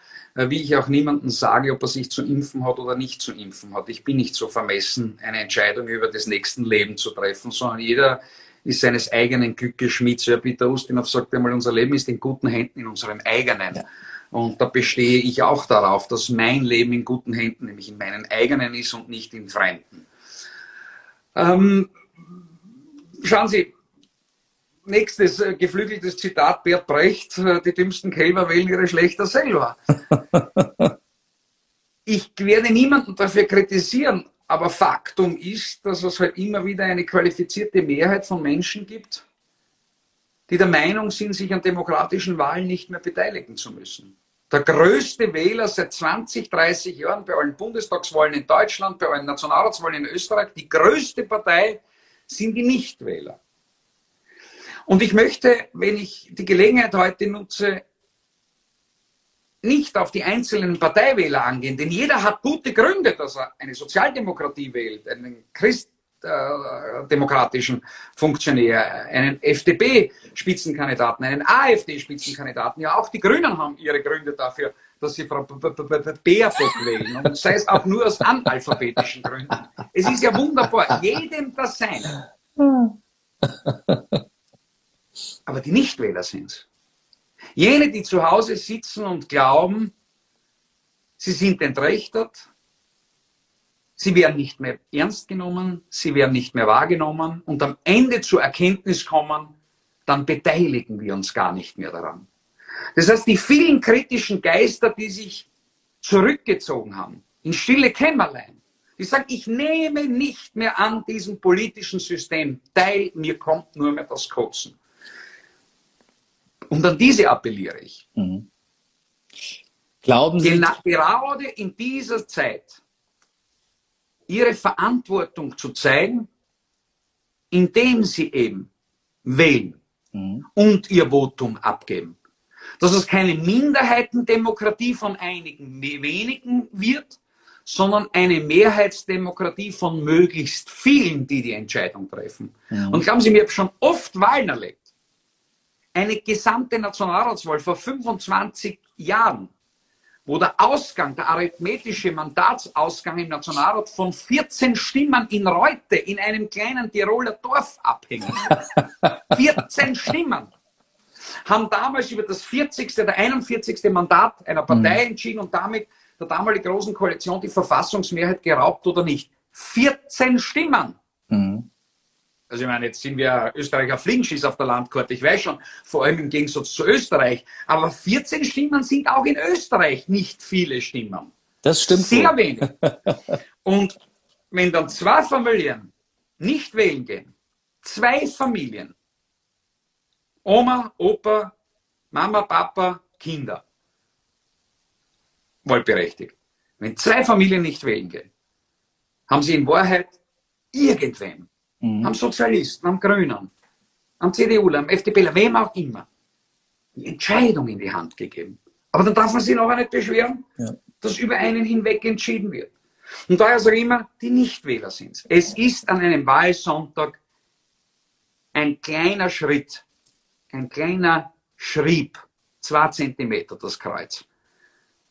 [SPEAKER 2] wie ich auch niemandem sage, ob er sich zu impfen hat oder nicht zu impfen hat. Ich bin nicht so vermessen, eine Entscheidung über das nächsten Leben zu treffen, sondern jeder ist seines eigenen Glückes Schmied. So, Herr Peter Ustinov sagt einmal, unser Leben ist in guten Händen, in unserem eigenen. Ja. Und da bestehe ich auch darauf, dass mein Leben in guten Händen, nämlich in meinen eigenen ist und nicht in fremden. Ähm, schauen Sie, Nächstes äh, geflügeltes Zitat Bert Brecht, äh, die dümmsten Kälber wählen ihre Schlechter selber. ich werde niemanden dafür kritisieren, aber Faktum ist, dass es halt immer wieder eine qualifizierte Mehrheit von Menschen gibt, die der Meinung sind, sich an demokratischen Wahlen nicht mehr beteiligen zu müssen. Der größte Wähler seit 20, 30 Jahren bei allen Bundestagswahlen in Deutschland, bei allen Nationalratswahlen in Österreich, die größte Partei sind die Nichtwähler. Und ich möchte, wenn ich die Gelegenheit heute nutze, nicht auf die einzelnen Parteiwähler angehen, denn jeder hat gute Gründe, dass er eine Sozialdemokratie wählt, einen christdemokratischen Funktionär, einen FDP-Spitzenkandidaten, einen AfD-Spitzenkandidaten. Ja, auch die Grünen haben ihre Gründe dafür, dass sie Frau Baerbock wählen. Und sei es auch nur aus analphabetischen Gründen. Es ist ja wunderbar, jedem das Seine. Aber die Nichtwähler sind es. Jene, die zu Hause sitzen und glauben, sie sind entrechtet, sie werden nicht mehr ernst genommen, sie werden nicht mehr wahrgenommen und am Ende zur Erkenntnis kommen, dann beteiligen wir uns gar nicht mehr daran. Das heißt, die vielen kritischen Geister, die sich zurückgezogen haben, in stille Kämmerlein, die sagen, ich nehme nicht mehr an diesem politischen System teil, mir kommt nur mehr das Kotzen. Und an diese appelliere ich. Mhm. Glauben Sie? Gerade in dieser Zeit ihre Verantwortung zu zeigen indem sie eben wählen mhm. und ihr Votum abgeben. Dass es keine Minderheitendemokratie von einigen wenigen wird, sondern eine Mehrheitsdemokratie von möglichst vielen, die die Entscheidung treffen. Mhm. Und glauben Sie, mir habe schon oft Wahlen erlebt. Eine gesamte Nationalratswahl vor 25 Jahren, wo der Ausgang, der arithmetische Mandatsausgang im Nationalrat von 14 Stimmen in Reute in einem kleinen Tiroler Dorf abhängt. 14 Stimmen haben damals über das 40. oder 41. Mandat einer Partei mhm. entschieden und damit der damaligen Großen Koalition die Verfassungsmehrheit geraubt oder nicht. 14 Stimmen. Mhm. Also ich meine, jetzt sind wir Österreicher Flinschis auf der Landkarte, ich weiß schon, vor allem im Gegensatz zu Österreich. Aber 14 Stimmen sind auch in Österreich nicht viele Stimmen.
[SPEAKER 1] Das stimmt.
[SPEAKER 2] Sehr wohl. wenig. Und wenn dann zwei Familien nicht wählen gehen, zwei Familien, Oma, Opa, Mama, Papa, Kinder, wahlberechtigt. Wenn zwei Familien nicht wählen gehen, haben sie in Wahrheit irgendwem, mhm. am Sozialisten, am Grünen, am CDU, am FDP, wem auch immer, die Entscheidung in die Hand gegeben. Aber dann darf man sich noch nicht beschweren, ja. dass über einen hinweg entschieden wird. Und daher sage ich immer, die Nichtwähler sind es. Es ist an einem Wahlsonntag ein kleiner Schritt, ein kleiner Schrieb, zwei Zentimeter das Kreuz.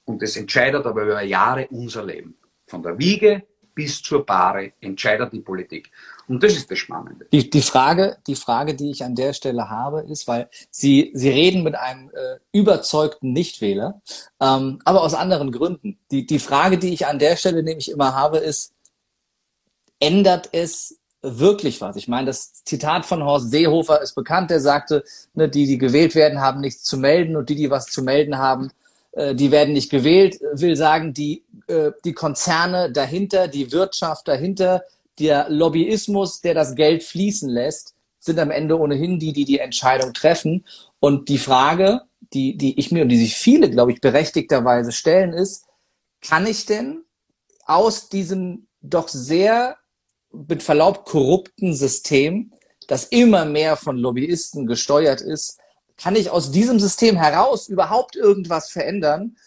[SPEAKER 2] Und das entscheidet aber über Jahre unser Leben. Von der Wiege bis zur Bahre entscheidet die Politik. Und das ist das Spannende.
[SPEAKER 1] Die, die, Frage, die Frage, die ich an der Stelle habe, ist, weil Sie, Sie reden mit einem äh, überzeugten Nichtwähler, ähm, aber aus anderen Gründen. Die, die Frage, die ich an der Stelle nämlich immer habe, ist, ändert es wirklich was? Ich meine, das Zitat von Horst Seehofer ist bekannt, der sagte, ne, die, die gewählt werden, haben nichts zu melden und die, die was zu melden haben, äh, die werden nicht gewählt, will sagen, die, äh, die Konzerne dahinter, die Wirtschaft dahinter, der Lobbyismus, der das Geld fließen lässt, sind am Ende ohnehin die, die die Entscheidung treffen. Und die Frage, die, die ich mir und die sich viele, glaube ich, berechtigterweise stellen, ist, kann ich denn aus diesem doch sehr mit Verlaub korrupten System, das immer mehr von Lobbyisten gesteuert ist, kann ich aus diesem System heraus überhaupt irgendwas verändern?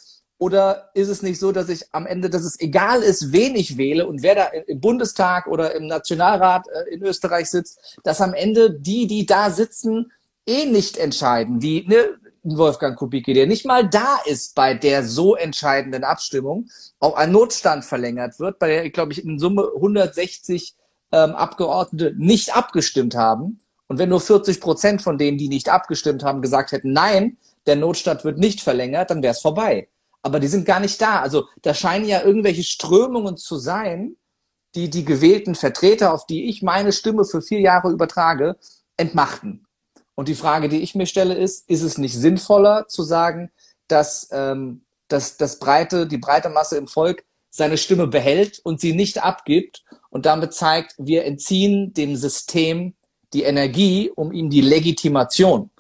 [SPEAKER 1] Oder ist es nicht so, dass ich am Ende, dass es egal ist, wen ich wähle und wer da im Bundestag oder im Nationalrat äh, in Österreich sitzt, dass am Ende die, die da sitzen, eh nicht entscheiden, wie ne, Wolfgang Kubicki, der nicht mal da ist bei der so entscheidenden Abstimmung, auch ein Notstand verlängert wird, bei der, glaube ich, in Summe 160 ähm, Abgeordnete nicht abgestimmt haben und wenn nur 40 Prozent von denen, die nicht abgestimmt haben, gesagt hätten, nein, der Notstand wird nicht verlängert, dann wäre es vorbei. Aber die sind gar nicht da. Also da scheinen ja irgendwelche Strömungen zu sein, die die gewählten Vertreter, auf die ich meine Stimme für vier Jahre übertrage, entmachten. Und die Frage, die ich mir stelle, ist, ist es nicht sinnvoller zu sagen, dass, ähm, dass das breite, die breite Masse im Volk seine Stimme behält und sie nicht abgibt und damit zeigt, wir entziehen dem System die Energie, um ihm die Legitimation,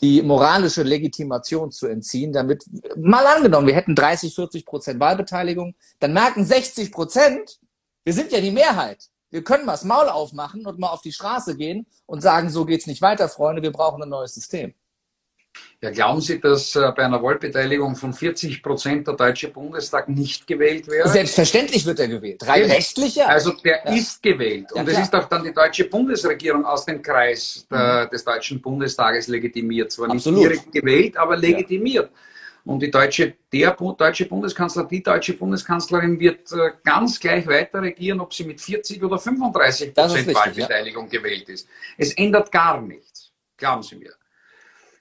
[SPEAKER 1] die moralische Legitimation zu entziehen, damit, mal angenommen, wir hätten 30, 40 Prozent Wahlbeteiligung, dann merken 60 Prozent, wir sind ja die Mehrheit. Wir können mal das Maul aufmachen und mal auf die Straße gehen und sagen, so geht's nicht weiter, Freunde, wir brauchen ein neues System.
[SPEAKER 2] Ja, glauben Sie, dass äh, bei einer Wahlbeteiligung von 40 Prozent der Deutsche Bundestag nicht gewählt wäre?
[SPEAKER 1] Selbstverständlich wird er gewählt. Rein rechtlich ja.
[SPEAKER 2] Also der ja. ist gewählt. Ja, und es ist auch dann die deutsche Bundesregierung aus dem Kreis der, mhm. des Deutschen Bundestages legitimiert. Zwar Absolut. nicht direkt gewählt, aber legitimiert. Und die deutsche, der deutsche Bundeskanzler, die deutsche Bundeskanzlerin wird äh, ganz gleich weiter regieren, ob sie mit 40 oder 35 Prozent Wahlbeteiligung gewählt ist. Es ändert gar nichts. Glauben Sie mir.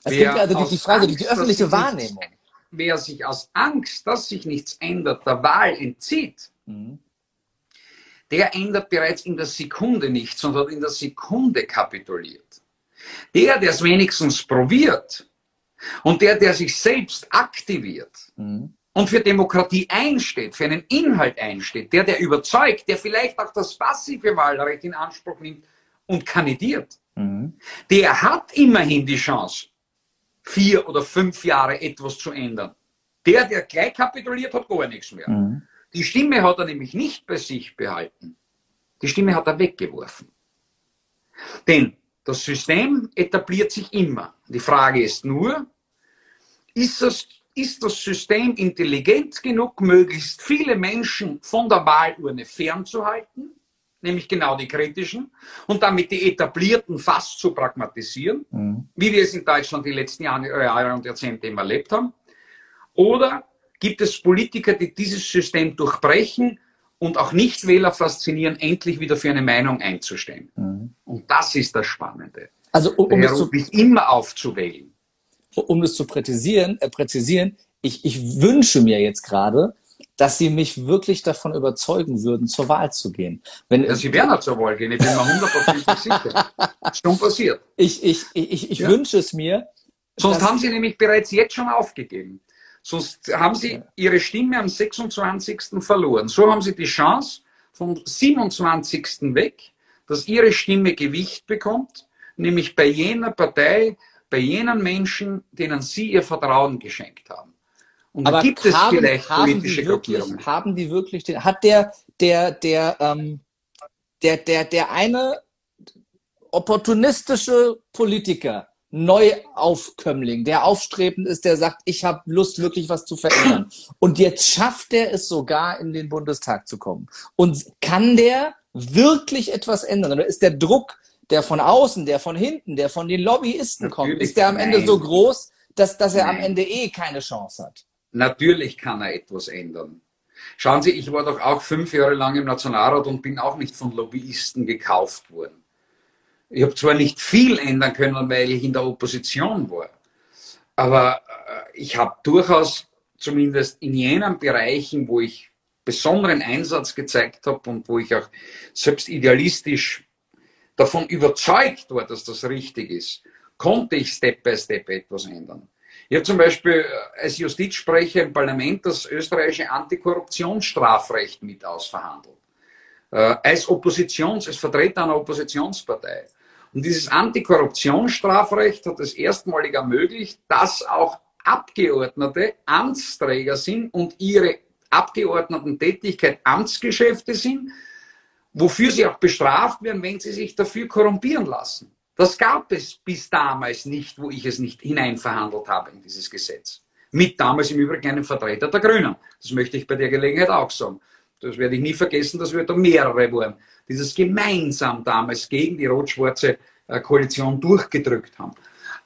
[SPEAKER 1] Es gibt also die, die Frage, Angst, die öffentliche Wahrnehmung.
[SPEAKER 2] Nichts, wer sich aus Angst, dass sich nichts ändert, der Wahl entzieht, mhm. der ändert bereits in der Sekunde nichts, sondern in der Sekunde kapituliert. Der, der es wenigstens probiert und der, der sich selbst aktiviert mhm. und für Demokratie einsteht, für einen Inhalt einsteht, der, der überzeugt, der vielleicht auch das passive Wahlrecht in Anspruch nimmt und kandidiert, mhm. der hat immerhin die Chance, vier oder fünf Jahre etwas zu ändern. Der, der gleich kapituliert, hat gar nichts mehr. Mhm. Die Stimme hat er nämlich nicht bei sich behalten. Die Stimme hat er weggeworfen. Denn das System etabliert sich immer. Die Frage ist nur, ist das, ist das System intelligent genug, möglichst viele Menschen von der Wahlurne fernzuhalten? Nämlich genau die kritischen, und damit die etablierten fast zu pragmatisieren, mhm. wie wir es in Deutschland die letzten Jahre, Jahre und Jahrzehnte immer erlebt haben. Oder gibt es Politiker, die dieses System durchbrechen und auch Nichtwähler faszinieren, endlich wieder für eine Meinung einzustehen. Mhm. Und das ist das Spannende.
[SPEAKER 1] Also um, um
[SPEAKER 2] es zu, immer aufzuwählen.
[SPEAKER 1] Um es zu präzisieren, äh, präzisieren ich, ich wünsche mir jetzt gerade, dass sie mich wirklich davon überzeugen würden, zur Wahl zu gehen.
[SPEAKER 2] Wenn, ja, sie werden auch zur Wahl gehen, ich bin mir hundertprozentig sicher. Schon passiert.
[SPEAKER 1] Ich, ich, ich, ich ja. wünsche es mir.
[SPEAKER 2] Sonst haben sie nämlich bereits jetzt schon aufgegeben. Sonst haben sie ihre Stimme am 26. verloren. So haben sie die Chance vom 27. weg, dass ihre Stimme Gewicht bekommt, nämlich bei jener Partei, bei jenen Menschen, denen sie ihr Vertrauen geschenkt haben.
[SPEAKER 1] Und Aber gibt es haben, vielleicht haben politische die wirklich, Gruppierungen. Haben die wirklich den, hat der, der, der, ähm, der, der, der eine opportunistische Politiker, Neuaufkömmling, der aufstrebend ist, der sagt, ich habe Lust, wirklich was zu verändern. Und jetzt schafft er es sogar, in den Bundestag zu kommen. Und kann der wirklich etwas ändern? Oder ist der Druck, der von außen, der von hinten, der von den Lobbyisten Natürlich kommt, ist der am Ende nein. so groß, dass, dass er nein. am Ende eh keine Chance hat?
[SPEAKER 2] Natürlich kann er etwas ändern. Schauen Sie, ich war doch auch fünf Jahre lang im Nationalrat und bin auch nicht von Lobbyisten gekauft worden. Ich habe zwar nicht viel ändern können, weil ich in der Opposition war, aber äh, ich habe durchaus zumindest in jenen Bereichen, wo ich besonderen Einsatz gezeigt habe und wo ich auch selbst idealistisch davon überzeugt war, dass das richtig ist, konnte ich Step by Step etwas ändern. Ich habe zum Beispiel äh, als Justizsprecher im Parlament das österreichische Antikorruptionsstrafrecht mit ausverhandelt. Äh, als Oppositions, als Vertreter einer Oppositionspartei. Und dieses Antikorruptionsstrafrecht hat es erstmalig ermöglicht, dass auch Abgeordnete Amtsträger sind und ihre Abgeordnetentätigkeit Amtsgeschäfte sind, wofür sie auch bestraft werden, wenn sie sich dafür korrumpieren lassen. Das gab es bis damals nicht, wo ich es nicht hineinverhandelt habe in dieses Gesetz. Mit damals im Übrigen einem Vertreter der Grünen. Das möchte ich bei der Gelegenheit auch sagen. Das werde ich nie vergessen, dass wir da mehrere waren, die das gemeinsam damals gegen die rot-schwarze äh, Koalition durchgedrückt haben.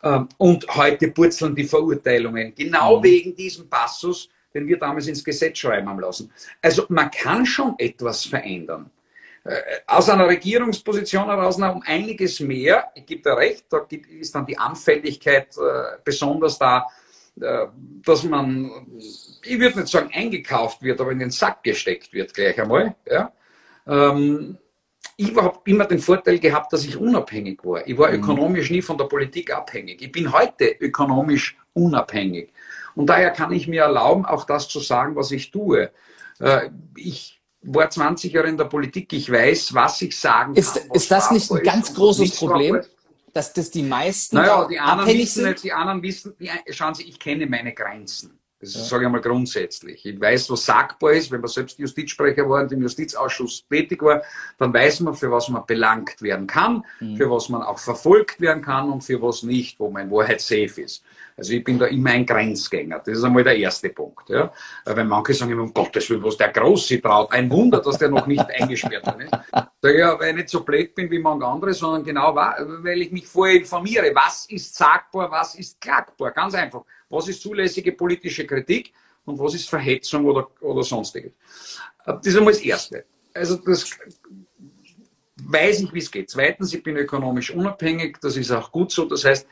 [SPEAKER 2] Ähm, und heute purzeln die Verurteilungen, genau mhm. wegen diesem Passus, den wir damals ins Gesetz schreiben haben lassen. Also man kann schon etwas verändern. Äh, aus einer Regierungsposition heraus noch um einiges mehr. Ich gebe da recht, da ist dann die Anfälligkeit äh, besonders da, äh, dass man, ich würde nicht sagen eingekauft wird, aber in den Sack gesteckt wird gleich einmal. Ja. Ähm, ich habe immer den Vorteil gehabt, dass ich unabhängig war. Ich war mhm. ökonomisch nie von der Politik abhängig. Ich bin heute ökonomisch unabhängig. Und daher kann ich mir erlauben, auch das zu sagen, was ich tue. Ich war 20 Jahre in der Politik, ich weiß, was ich sagen
[SPEAKER 1] ist, kann. Ist das nicht ein ganz großes Problem, dass das die meisten
[SPEAKER 2] naja, die anderen wissen, sind? Die anderen wissen, die, schauen Sie, ich kenne meine Grenzen. Das ja. sage ich mal grundsätzlich. Ich weiß, was sagbar ist. Wenn man selbst Justizsprecher war und im Justizausschuss tätig war, dann weiß man, für was man belangt werden kann, mhm. für was man auch verfolgt werden kann und für was nicht, wo man in Wahrheit safe ist. Also ich bin da immer ein Grenzgänger. Das ist einmal der erste Punkt. Ja. Weil manche sagen immer, um Gottes Willen, was der Große traut. Ein Wunder, dass der noch nicht eingesperrt ist. Sag ja, weil ich nicht so blöd bin wie manche andere, sondern genau, weil ich mich vorher informiere. Was ist sagbar, was ist klagbar? Ganz einfach. Was ist zulässige politische Kritik und was ist Verhetzung oder, oder sonstiges? Das ist einmal das Erste. Also das weiß ich, wie es geht. Zweitens, ich bin ökonomisch unabhängig, das ist auch gut so. Das heißt,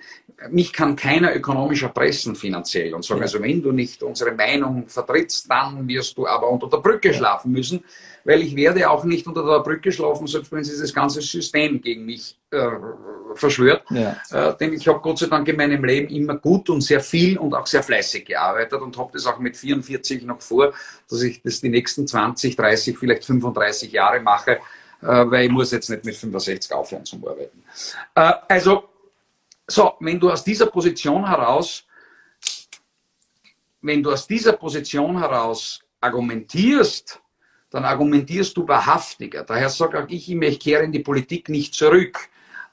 [SPEAKER 2] mich kann keiner ökonomisch erpressen finanziell und sagen, also wenn du nicht unsere Meinung vertrittst, dann wirst du aber unter der Brücke schlafen müssen, weil ich werde auch nicht unter der Brücke schlafen, selbst wenn sich das ganze System gegen mich äh, verschwört. Ja. Äh, denn ich habe Gott sei Dank in meinem Leben immer gut und sehr viel und auch sehr fleißig gearbeitet und habe das auch mit 44 noch vor, dass ich das die nächsten 20, 30, vielleicht 35 Jahre mache weil ich muss jetzt nicht mit 65 aufhören zum Arbeiten. Äh, also, so, wenn du aus dieser Position heraus, wenn du aus dieser Position heraus argumentierst, dann argumentierst du wahrhaftiger. Daher sage auch ich immer, ich kehre in die Politik nicht zurück,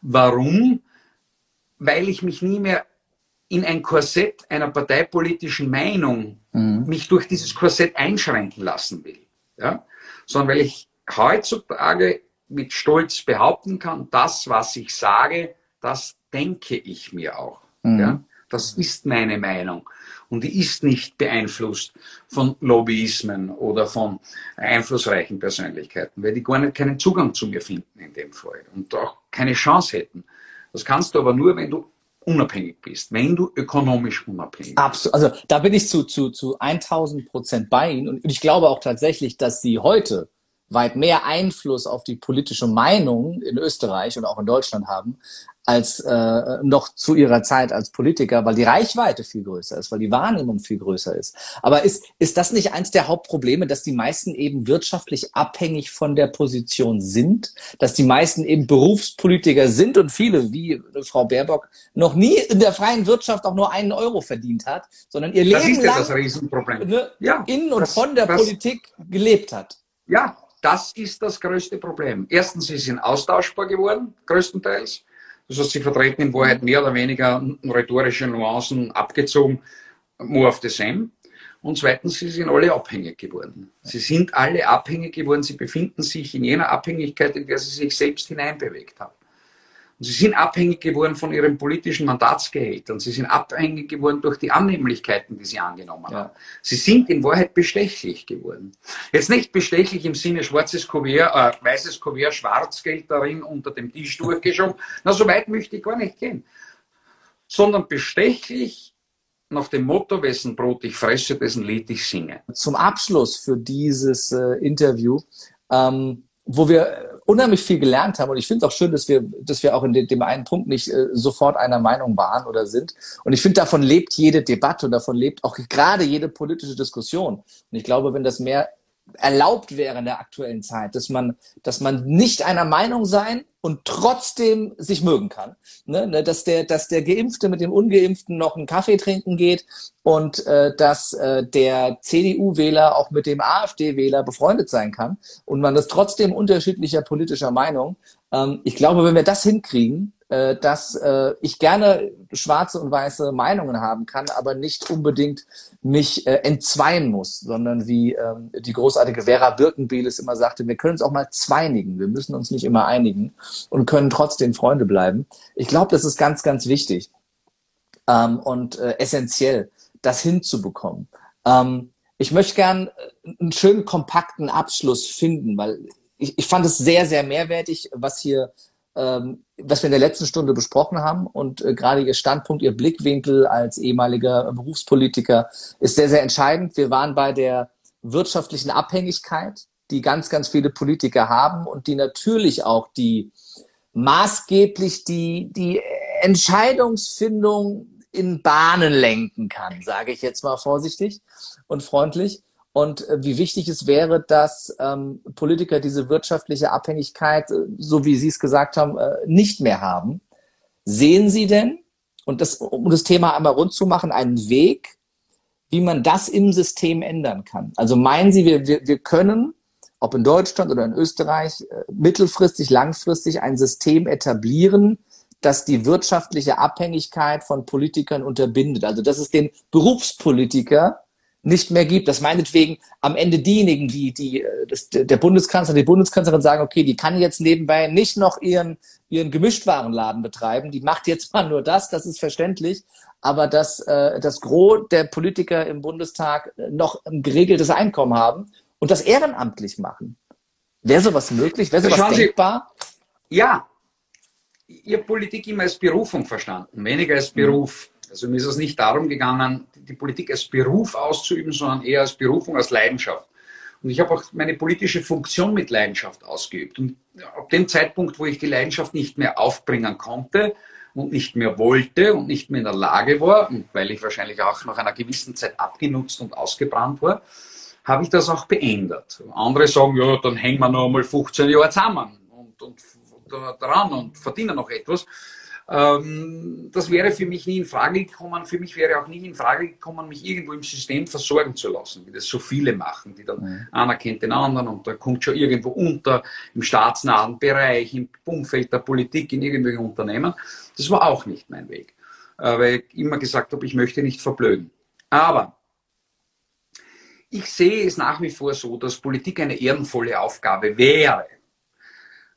[SPEAKER 2] Warum? Weil ich mich nie mehr in ein Korsett einer parteipolitischen Meinung mhm. mich durch dieses Korsett einschränken lassen will. Ja? Sondern weil ich heutzutage mit Stolz behaupten kann, das, was ich sage, das denke ich mir auch. Mhm. Ja? Das ist meine Meinung. Und die ist nicht beeinflusst von Lobbyismen oder von einflussreichen Persönlichkeiten, weil die gar nicht keinen Zugang zu mir finden in dem Fall und auch keine Chance hätten. Das kannst du aber nur, wenn du unabhängig bist, wenn du ökonomisch unabhängig bist.
[SPEAKER 1] Absolut. Also da bin ich zu, zu, zu 1000 Prozent bei Ihnen und ich glaube auch tatsächlich, dass Sie heute weit mehr Einfluss auf die politische Meinung in Österreich und auch in Deutschland haben, als äh, noch zu ihrer Zeit als Politiker, weil die Reichweite viel größer ist, weil die Wahrnehmung viel größer ist. Aber ist, ist das nicht eins der Hauptprobleme, dass die meisten eben wirtschaftlich abhängig von der Position sind, dass die meisten eben Berufspolitiker sind und viele, wie Frau Baerbock, noch nie in der freien Wirtschaft auch nur einen Euro verdient hat, sondern ihr das Leben lang ne, ja, in und das, von der Politik gelebt hat?
[SPEAKER 2] Ja, das ist das größte Problem. Erstens, sie sind austauschbar geworden, größtenteils. Das heißt, sie vertreten in Wahrheit mehr oder weniger rhetorische Nuancen abgezogen, more of the same. Und zweitens, sie sind alle abhängig geworden. Sie sind alle abhängig geworden. Sie befinden sich in jener Abhängigkeit, in der sie sich selbst hineinbewegt haben. Und sie sind abhängig geworden von ihren politischen Mandatsgehältern. Sie sind abhängig geworden durch die Annehmlichkeiten, die sie angenommen ja. haben. Sie sind in Wahrheit bestechlich geworden. Jetzt nicht bestechlich im Sinne schwarzes Kuvert, äh, weißes Kuvert, Schwarzgeld darin unter dem Tisch durchgeschoben. Na, so weit möchte ich gar nicht gehen. Sondern bestechlich nach dem Motto, wessen Brot ich fresse, dessen Lied ich singe.
[SPEAKER 1] Zum Abschluss für dieses äh, Interview, ähm, wo wir unheimlich viel gelernt haben. Und ich finde es auch schön, dass wir, dass wir auch in dem, einen Punkt nicht äh, sofort einer Meinung waren oder sind. Und ich finde, davon lebt jede Debatte und davon lebt auch gerade jede politische Diskussion. Und ich glaube, wenn das mehr erlaubt wäre in der aktuellen Zeit, dass man, dass man nicht einer Meinung sein und trotzdem sich mögen kann. Ne? ne dass, der, dass der Geimpfte mit dem Ungeimpften noch einen Kaffee trinken geht und äh, dass äh, der CDU-Wähler auch mit dem AfD-Wähler befreundet sein kann und man ist trotzdem unterschiedlicher politischer Meinung. Ähm, ich glaube, wenn wir das hinkriegen, äh, dass äh, ich gerne schwarze und weiße Meinungen haben kann, aber nicht unbedingt mich äh, entzweien muss, sondern wie ähm, die großartige Vera Birkenbieles immer sagte, wir können uns auch mal zweinigen, wir müssen uns nicht immer einigen und können trotzdem Freunde bleiben. Ich glaube, das ist ganz, ganz wichtig ähm, und äh, essentiell, das hinzubekommen. Ähm, ich möchte gern äh, einen schönen kompakten Abschluss finden, weil ich, ich fand es sehr, sehr mehrwertig, was hier ähm, was wir in der letzten Stunde besprochen haben. Und äh, gerade Ihr Standpunkt, Ihr Blickwinkel als ehemaliger Berufspolitiker ist sehr, sehr entscheidend. Wir waren bei der wirtschaftlichen Abhängigkeit, die ganz, ganz viele Politiker haben und die natürlich auch die maßgeblich die, die Entscheidungsfindung in Bahnen lenken kann, sage ich jetzt mal vorsichtig und freundlich und äh, wie wichtig es wäre, dass ähm, Politiker diese wirtschaftliche Abhängigkeit, äh, so wie Sie es gesagt haben, äh, nicht mehr haben. Sehen Sie denn, und das, um das Thema einmal rund zu machen, einen Weg, wie man das im System ändern kann? Also meinen Sie, wir, wir, wir können, ob in Deutschland oder in Österreich, äh, mittelfristig, langfristig ein System etablieren, das die wirtschaftliche Abhängigkeit von Politikern unterbindet. Also dass es den Berufspolitiker nicht mehr gibt, dass meinetwegen am Ende diejenigen, die, die, äh, das, der Bundeskanzler, die Bundeskanzlerin sagen, okay, die kann jetzt nebenbei nicht noch ihren, ihren Gemischtwarenladen betreiben, die macht jetzt mal nur das, das ist verständlich, aber dass äh, das Gros der Politiker im Bundestag noch ein geregeltes Einkommen haben und das ehrenamtlich machen. Wäre sowas möglich? Wäre sowas Schauen denkbar?
[SPEAKER 2] Sie, ja. Ihr Politik immer als Berufung verstanden, weniger als Beruf. Also mir ist es nicht darum gegangen, die Politik als Beruf auszuüben, sondern eher als Berufung, als Leidenschaft. Und ich habe auch meine politische Funktion mit Leidenschaft ausgeübt. Und ab dem Zeitpunkt, wo ich die Leidenschaft nicht mehr aufbringen konnte und nicht mehr wollte und nicht mehr in der Lage war, und weil ich wahrscheinlich auch nach einer gewissen Zeit abgenutzt und ausgebrannt war, habe ich das auch beendet. Andere sagen, ja, dann hängen wir noch einmal 15 Jahre zusammen und, und, dran und verdienen noch etwas. Ähm, das wäre für mich nie in Frage gekommen. Für mich wäre auch nie in Frage gekommen, mich irgendwo im System versorgen zu lassen, wie das so viele machen, die dann mhm. einer kennt den anderen und da kommt schon irgendwo unter im staatsnahen Bereich, im Umfeld der Politik, in irgendwelchen Unternehmen. Das war auch nicht mein Weg, äh, weil ich immer gesagt habe, ich möchte nicht verblöden. Aber ich sehe es nach wie vor so, dass Politik eine ehrenvolle Aufgabe wäre.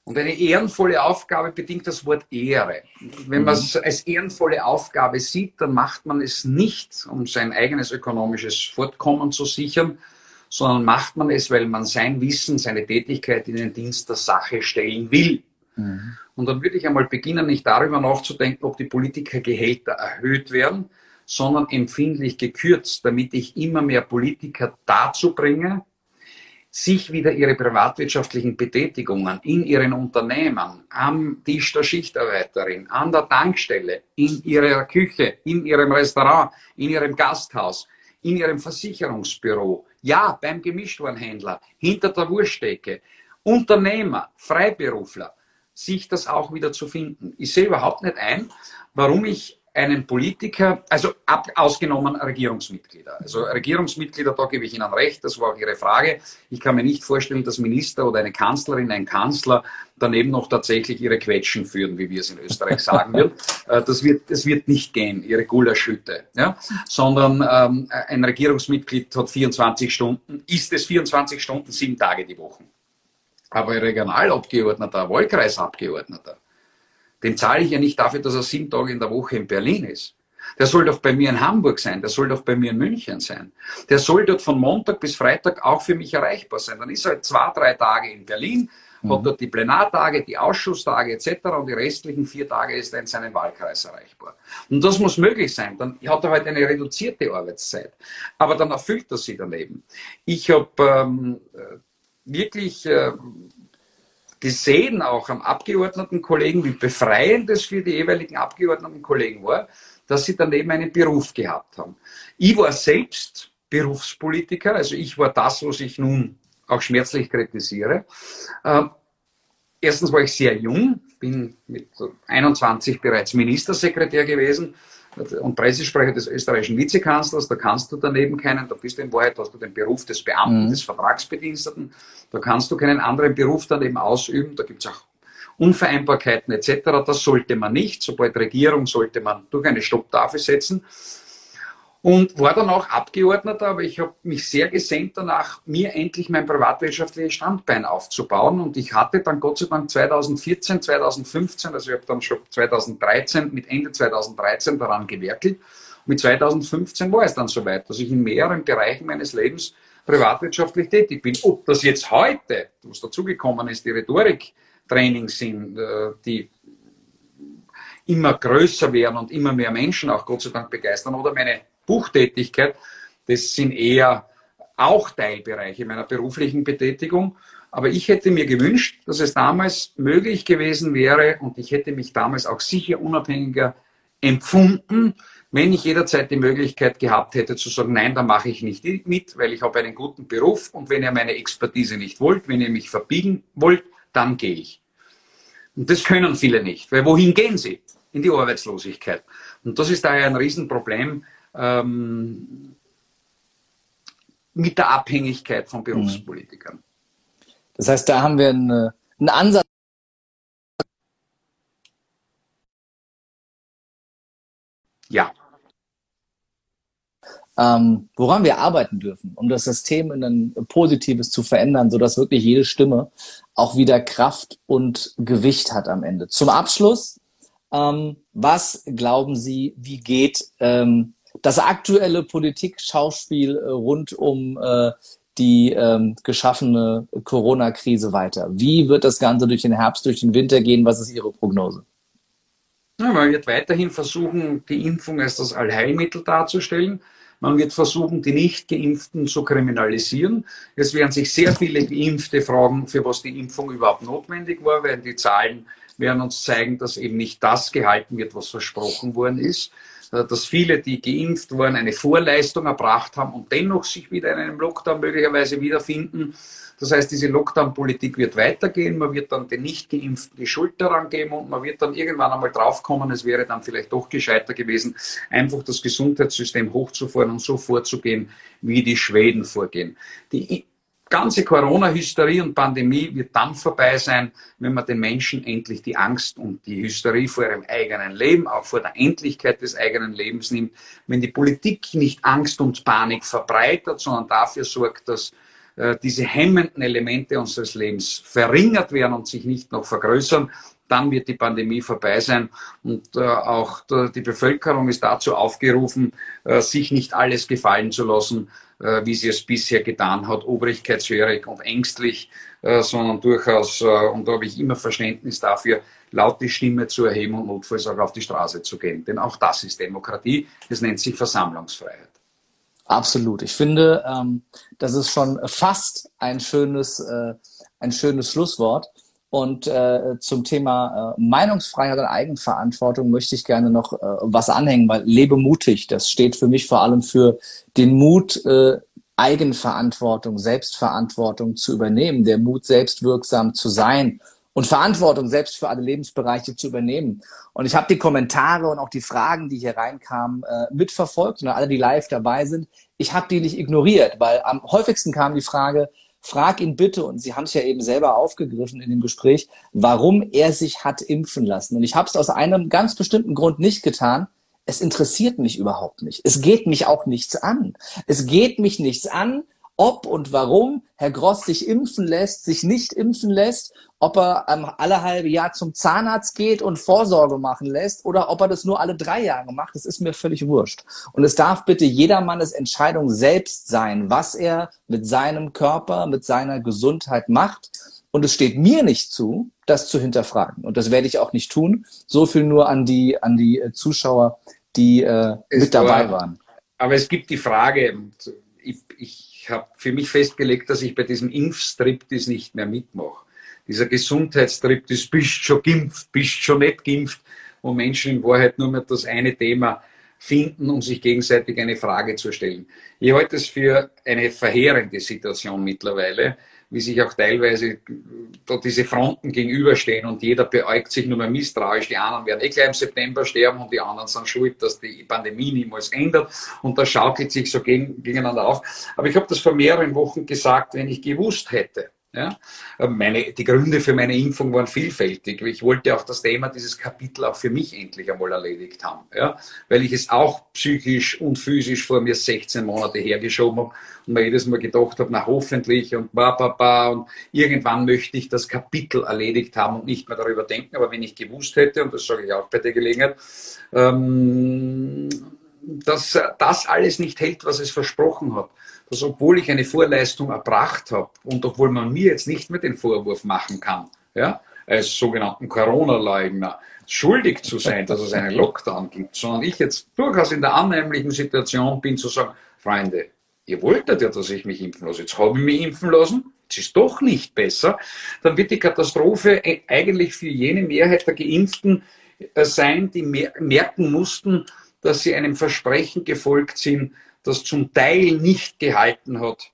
[SPEAKER 2] Und eine ehrenvolle Aufgabe bedingt das Wort Ehre. Wenn man es mhm. als ehrenvolle Aufgabe sieht, dann macht man es nicht, um sein eigenes ökonomisches Fortkommen zu sichern, sondern macht man es, weil man sein Wissen, seine Tätigkeit in den Dienst der Sache stellen will. Mhm. Und dann würde ich einmal beginnen, nicht darüber nachzudenken, ob die Politikergehälter erhöht werden, sondern empfindlich gekürzt, damit ich immer mehr Politiker dazu bringe, sich wieder ihre privatwirtschaftlichen Betätigungen in ihren Unternehmen, am Tisch der Schichtarbeiterin, an der Tankstelle, in ihrer Küche, in ihrem Restaurant, in ihrem Gasthaus, in ihrem Versicherungsbüro, ja, beim Gemischtwarenhändler, hinter der Wurststecke, Unternehmer, Freiberufler, sich das auch wieder zu finden. Ich sehe überhaupt nicht ein, warum ich einen Politiker, also ab, ausgenommen Regierungsmitglieder. Also Regierungsmitglieder, da gebe ich Ihnen recht, das war auch Ihre Frage. Ich kann mir nicht vorstellen, dass Minister oder eine Kanzlerin, ein Kanzler daneben noch tatsächlich ihre Quetschen führen, wie wir es in Österreich sagen würden. Äh, das wird, das wird nicht gehen, ihre Gulaschhütte. Ja? Sondern ähm, ein Regierungsmitglied hat 24 Stunden, ist es 24 Stunden, sieben Tage die Woche. Aber ein Regionalabgeordneter, Wahlkreisabgeordneter, den zahle ich ja nicht dafür, dass er sieben Tage in der Woche in Berlin ist. Der soll doch bei mir in Hamburg sein, der soll doch bei mir in München sein. Der soll dort von Montag bis Freitag auch für mich erreichbar sein. Dann ist er halt zwei, drei Tage in Berlin, mhm. hat dort die Plenartage, die Ausschusstage etc. und die restlichen vier Tage ist er in seinem Wahlkreis erreichbar. Und das muss möglich sein. Dann hat er halt eine reduzierte Arbeitszeit. Aber dann erfüllt er sie daneben. Ich habe ähm, wirklich äh, gesehen, auch am Abgeordnetenkollegen, wie befreiend es für die jeweiligen Abgeordnetenkollegen war, dass sie daneben einen Beruf gehabt haben. Ich war selbst Berufspolitiker, also ich war das, was ich nun auch schmerzlich kritisiere. Ähm, erstens war ich sehr jung, bin mit 21 bereits Ministersekretär gewesen und Pressesprecher des österreichischen Vizekanzlers, da kannst du daneben keinen, da bist du in Wahrheit, hast du den Beruf des Beamten, mhm. des Vertragsbediensteten, da kannst du keinen anderen Beruf daneben ausüben, da gibt es auch Unvereinbarkeiten etc. Das sollte man nicht. Sobald Regierung sollte man durch eine Stopptafel setzen und war dann auch Abgeordneter, aber ich habe mich sehr gesehnt danach, mir endlich mein privatwirtschaftliches Standbein aufzubauen. Und ich hatte dann Gott sei Dank 2014, 2015, also ich habe dann schon 2013, mit Ende 2013 daran gewerkelt. Mit 2015 war es dann soweit, dass ich in mehreren Bereichen meines Lebens privatwirtschaftlich tätig bin. Ob das jetzt heute, was dazugekommen ist, die Rhetoriktrainings sind, äh, die immer größer werden und immer mehr Menschen auch Gott sei Dank begeistern oder meine Buchtätigkeit, das sind eher auch Teilbereiche meiner beruflichen Betätigung. Aber ich hätte mir gewünscht, dass es damals möglich gewesen wäre und ich hätte mich damals auch sicher unabhängiger empfunden, wenn ich jederzeit die Möglichkeit gehabt hätte zu sagen, nein, da mache ich nicht mit, weil ich habe einen guten Beruf und wenn ihr meine Expertise nicht wollt, wenn ihr mich verbiegen wollt, dann gehe ich. Und das können viele nicht, weil wohin gehen sie? In die Arbeitslosigkeit. Und das ist daher ein Riesenproblem, ähm, mit der Abhängigkeit von Berufspolitikern.
[SPEAKER 1] Das heißt, da haben wir einen, einen Ansatz.
[SPEAKER 2] Ja.
[SPEAKER 1] Ähm, woran wir arbeiten dürfen, um das System in ein Positives zu verändern, sodass wirklich jede Stimme auch wieder Kraft und Gewicht hat am Ende. Zum Abschluss, ähm, was glauben Sie, wie geht ähm, das aktuelle Politik-Schauspiel äh, rund um äh, die ähm, geschaffene Corona-Krise weiter? Wie wird das Ganze durch den Herbst, durch den Winter gehen? Was ist Ihre Prognose?
[SPEAKER 2] Ja, man wird weiterhin versuchen, die Impfung als das Allheilmittel darzustellen. Man wird versuchen, die Nicht-Geimpften zu kriminalisieren. Es werden sich sehr viele Geimpfte fragen, für was die Impfung überhaupt notwendig war, weil die Zahlen werden uns zeigen, dass eben nicht das gehalten wird, was versprochen worden ist. Äh, dass viele, die geimpft wurden, eine Vorleistung erbracht haben und dennoch sich wieder in einem Lockdown möglicherweise wiederfinden. Das heißt, diese Lockdown-Politik wird weitergehen. Man wird dann den Nicht-Geimpften die Schuld daran geben und man wird dann irgendwann einmal draufkommen, es wäre dann vielleicht doch gescheiter gewesen, einfach das Gesundheitssystem hochzufahren und so vorzugehen, wie die Schweden vorgehen. Die ganze Corona-Hysterie und Pandemie wird dann vorbei sein, wenn man den Menschen endlich die Angst und die Hysterie vor ihrem eigenen Leben, auch vor der Endlichkeit des eigenen Lebens nimmt. Wenn die Politik nicht Angst und Panik verbreitet, sondern dafür sorgt, dass äh, diese hemmenden Elemente unseres Lebens verringert werden und sich nicht noch vergrößern, dann wird die Pandemie vorbei sein. Und äh, auch die Bevölkerung ist dazu aufgerufen, äh, sich nicht alles gefallen zu lassen, äh, wie sie es bisher getan hat, obrigkeitshörig und ängstlich, äh, sondern durchaus, äh, und da habe ich immer Verständnis dafür, laut die Stimme zu erheben und notfalls auch auf die Straße zu gehen. Denn auch das ist Demokratie. Es nennt sich Versammlungsfreiheit.
[SPEAKER 1] Absolut. Ich finde, ähm, das ist schon fast ein schönes, äh, ein schönes Schlusswort. Und äh, zum Thema äh, Meinungsfreiheit und Eigenverantwortung möchte ich gerne noch äh, was anhängen, weil lebe mutig, das steht für mich vor allem für den Mut, äh, Eigenverantwortung, Selbstverantwortung zu übernehmen, der Mut, selbstwirksam zu sein und Verantwortung selbst für alle Lebensbereiche zu übernehmen. Und ich habe die Kommentare und auch die Fragen, die hier reinkamen, äh, mitverfolgt und alle, die live dabei sind. Ich habe die nicht ignoriert, weil am häufigsten kam die Frage, frag ihn bitte, und Sie haben es ja eben selber aufgegriffen in dem Gespräch, warum er sich hat impfen lassen. Und ich habe es aus einem ganz bestimmten Grund nicht getan. Es interessiert mich überhaupt nicht. Es geht mich auch nichts an. Es geht mich nichts an, ob und warum Herr Gross sich impfen lässt, sich nicht impfen lässt, ob er ähm, alle halbe Jahr zum Zahnarzt geht und Vorsorge machen lässt oder ob er das nur alle drei Jahre macht, das ist mir völlig wurscht. Und es darf bitte jedermannes Entscheidung selbst sein, was er mit seinem Körper, mit seiner Gesundheit macht. Und es steht mir nicht zu, das zu hinterfragen. Und das werde ich auch nicht tun. So viel nur an die, an die äh, Zuschauer, die äh, mit dabei waren.
[SPEAKER 2] Aber es gibt die Frage, ich, ich ich habe für mich festgelegt, dass ich bei diesem Impfstriptease nicht mehr mitmache. Dieser Gesundheitstriptease, bist schon geimpft, bist schon nicht geimpft, wo Menschen in Wahrheit nur mehr das eine Thema finden, um sich gegenseitig eine Frage zu stellen. Ich halte es für eine verheerende Situation mittlerweile, wie sich auch teilweise da diese Fronten gegenüberstehen und jeder beäugt sich nur mehr misstrauisch. Die anderen werden eh gleich im September sterben und die anderen sind schuld, dass die Pandemie niemals ändert und das schaukelt sich so gegen, gegeneinander auf. Aber ich habe das vor mehreren Wochen gesagt, wenn ich gewusst hätte, ja? Meine, die Gründe für meine Impfung waren vielfältig. Ich wollte auch das Thema dieses Kapitel auch für mich endlich einmal erledigt haben, ja? weil ich es auch psychisch und physisch vor mir 16 Monate hergeschoben habe und mir jedes Mal gedacht habe, na hoffentlich und ba, ba, ba und irgendwann möchte ich das Kapitel erledigt haben und nicht mehr darüber denken. Aber wenn ich gewusst hätte, und das sage ich auch bei der Gelegenheit, ähm, dass das alles nicht hält, was es versprochen hat, dass obwohl ich eine Vorleistung erbracht habe und obwohl man mir jetzt nicht mehr den Vorwurf machen kann, ja, als sogenannten Corona-Leugner, schuldig zu sein, dass es einen Lockdown gibt, sondern ich jetzt durchaus in der annehmlichen Situation bin zu sagen, Freunde, ihr wolltet ja, dass ich mich impfen lasse, jetzt habe ich mich impfen lassen, es ist doch nicht besser, dann wird die Katastrophe e- eigentlich für jene Mehrheit der Geimpften äh, sein, die merken mussten, dass sie einem Versprechen gefolgt sind, das zum Teil nicht gehalten hat,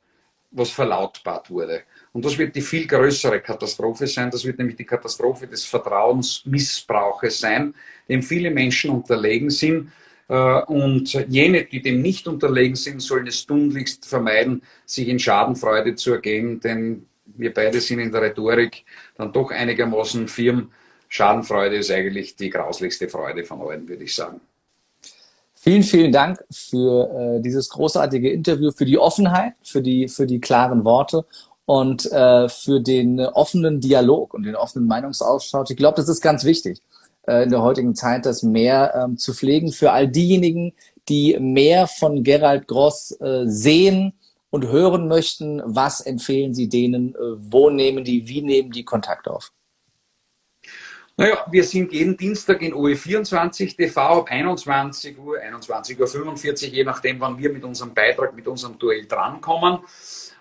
[SPEAKER 2] was verlautbart wurde. Und das wird die viel größere Katastrophe sein. Das wird nämlich die Katastrophe des Vertrauensmissbrauches sein, dem viele Menschen unterlegen sind. Äh, und jene, die dem nicht unterlegen sind, sollen es tunlichst vermeiden, sich in Schadenfreude zu ergehen, denn wir beide sind in der Rhetorik dann doch einigermaßen firm. Schadenfreude ist eigentlich die grauslichste Freude von allen, würde ich sagen.
[SPEAKER 1] Vielen, vielen Dank für äh, dieses großartige Interview, für die Offenheit, für die, für die klaren Worte und äh, für den offenen Dialog und den offenen Meinungsaustausch. Ich glaube, das ist ganz wichtig äh, in der heutigen Zeit, das mehr ähm, zu pflegen für all diejenigen, die mehr von Gerald Gross äh, sehen und hören möchten. Was empfehlen Sie denen? Äh, wo nehmen die, wie nehmen die Kontakt auf?
[SPEAKER 2] Naja, wir sind jeden Dienstag in OE24 TV ab 21 Uhr, 21.45 Uhr, je nachdem, wann wir mit unserem Beitrag, mit unserem Duell drankommen.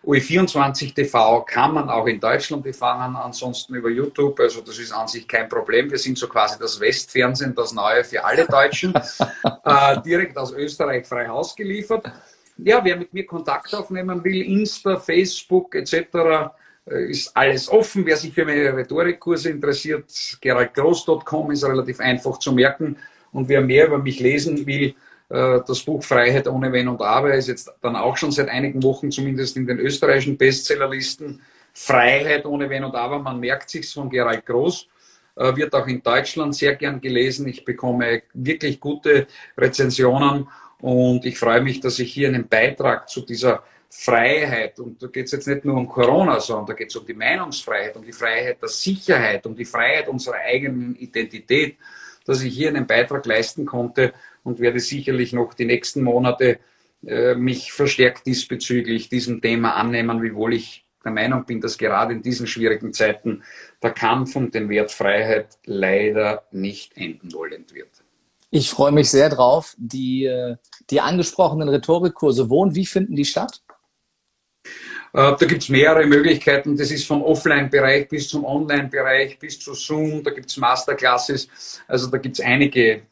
[SPEAKER 2] OE24 TV kann man auch in Deutschland befangen, ansonsten über YouTube. Also das ist an sich kein Problem. Wir sind so quasi das Westfernsehen, das Neue für alle Deutschen, äh, direkt aus Österreich frei Haus geliefert. Ja, wer mit mir Kontakt aufnehmen will, Insta, Facebook etc., ist alles offen. Wer sich für meine Rhetorikkurse interessiert, geraldgroß.com ist relativ einfach zu merken. Und wer mehr über mich lesen will, äh, das Buch Freiheit ohne Wenn und Aber ist jetzt dann auch schon seit einigen Wochen zumindest in den österreichischen Bestsellerlisten. Freiheit ohne Wenn und Aber, man merkt sich's von Gerald Groß, äh, wird auch in Deutschland sehr gern gelesen. Ich bekomme wirklich gute Rezensionen und ich freue mich, dass ich hier einen Beitrag zu dieser Freiheit, und da geht es jetzt nicht nur um Corona, sondern da geht es um die Meinungsfreiheit, um die Freiheit der Sicherheit, um die Freiheit unserer eigenen Identität, dass ich hier einen Beitrag leisten konnte und werde sicherlich noch die nächsten Monate äh, mich verstärkt diesbezüglich diesem Thema annehmen, wiewohl ich der Meinung bin, dass gerade in diesen schwierigen Zeiten der Kampf um den Wert Freiheit leider nicht enden wollend wird.
[SPEAKER 1] Ich freue mich sehr drauf. Die, äh, die angesprochenen Rhetorikkurse, wo und wie finden die statt?
[SPEAKER 2] Äh, da gibt es mehrere Möglichkeiten. Das ist vom Offline-Bereich bis zum Online-Bereich, bis zu Zoom. Da gibt es Masterclasses. Also da gibt es einige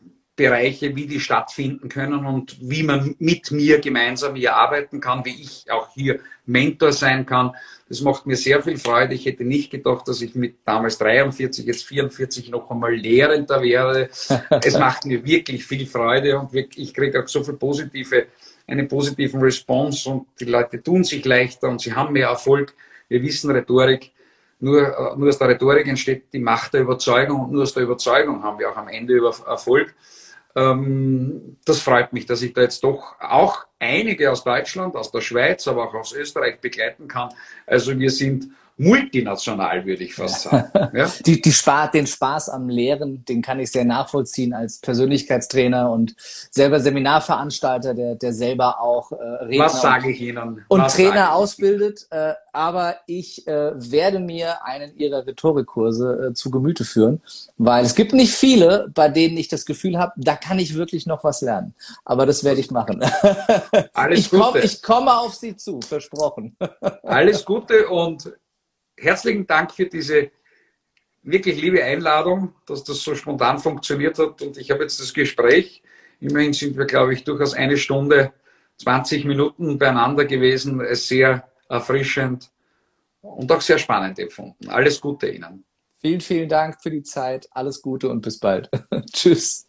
[SPEAKER 2] Bereiche, wie die stattfinden können und wie man mit mir gemeinsam hier arbeiten kann, wie ich auch hier Mentor sein kann. Das macht mir sehr viel Freude. Ich hätte nicht gedacht, dass ich mit damals 43, jetzt 44 noch einmal Lehrender wäre. es macht mir wirklich viel Freude und ich kriege auch so viel positive, einen positiven Response und die Leute tun sich leichter und sie haben mehr Erfolg. Wir wissen Rhetorik. Nur, nur aus der Rhetorik entsteht die Macht der Überzeugung und nur aus der Überzeugung haben wir auch am Ende Erfolg. Ähm, das freut mich, dass ich da jetzt doch auch einige aus Deutschland, aus der Schweiz, aber auch aus Österreich begleiten kann. Also wir sind multinational, würde ich fast sagen.
[SPEAKER 1] Ja? Die, die Spaß, den Spaß am Lehren, den kann ich sehr nachvollziehen als Persönlichkeitstrainer und selber Seminarveranstalter, der, der selber auch
[SPEAKER 2] äh, Redner Was sage ich Ihnen?
[SPEAKER 1] und Was Trainer ausbildet. Äh, aber ich äh, werde mir einen Ihrer Rhetorikkurse äh, zu Gemüte führen, weil es gibt nicht viele, bei denen ich das Gefühl habe, da kann ich wirklich noch was lernen. Aber das werde ich machen. Alles ich, komm, Gute. ich komme auf Sie zu, versprochen.
[SPEAKER 2] Alles Gute und herzlichen Dank für diese wirklich liebe Einladung, dass das so spontan funktioniert hat. Und ich habe jetzt das Gespräch. Immerhin sind wir, glaube ich, durchaus eine Stunde, 20 Minuten beieinander gewesen. Es sehr erfrischend und auch sehr spannend empfunden. Alles Gute Ihnen.
[SPEAKER 1] Vielen, vielen Dank für die Zeit. Alles Gute und bis bald. Tschüss.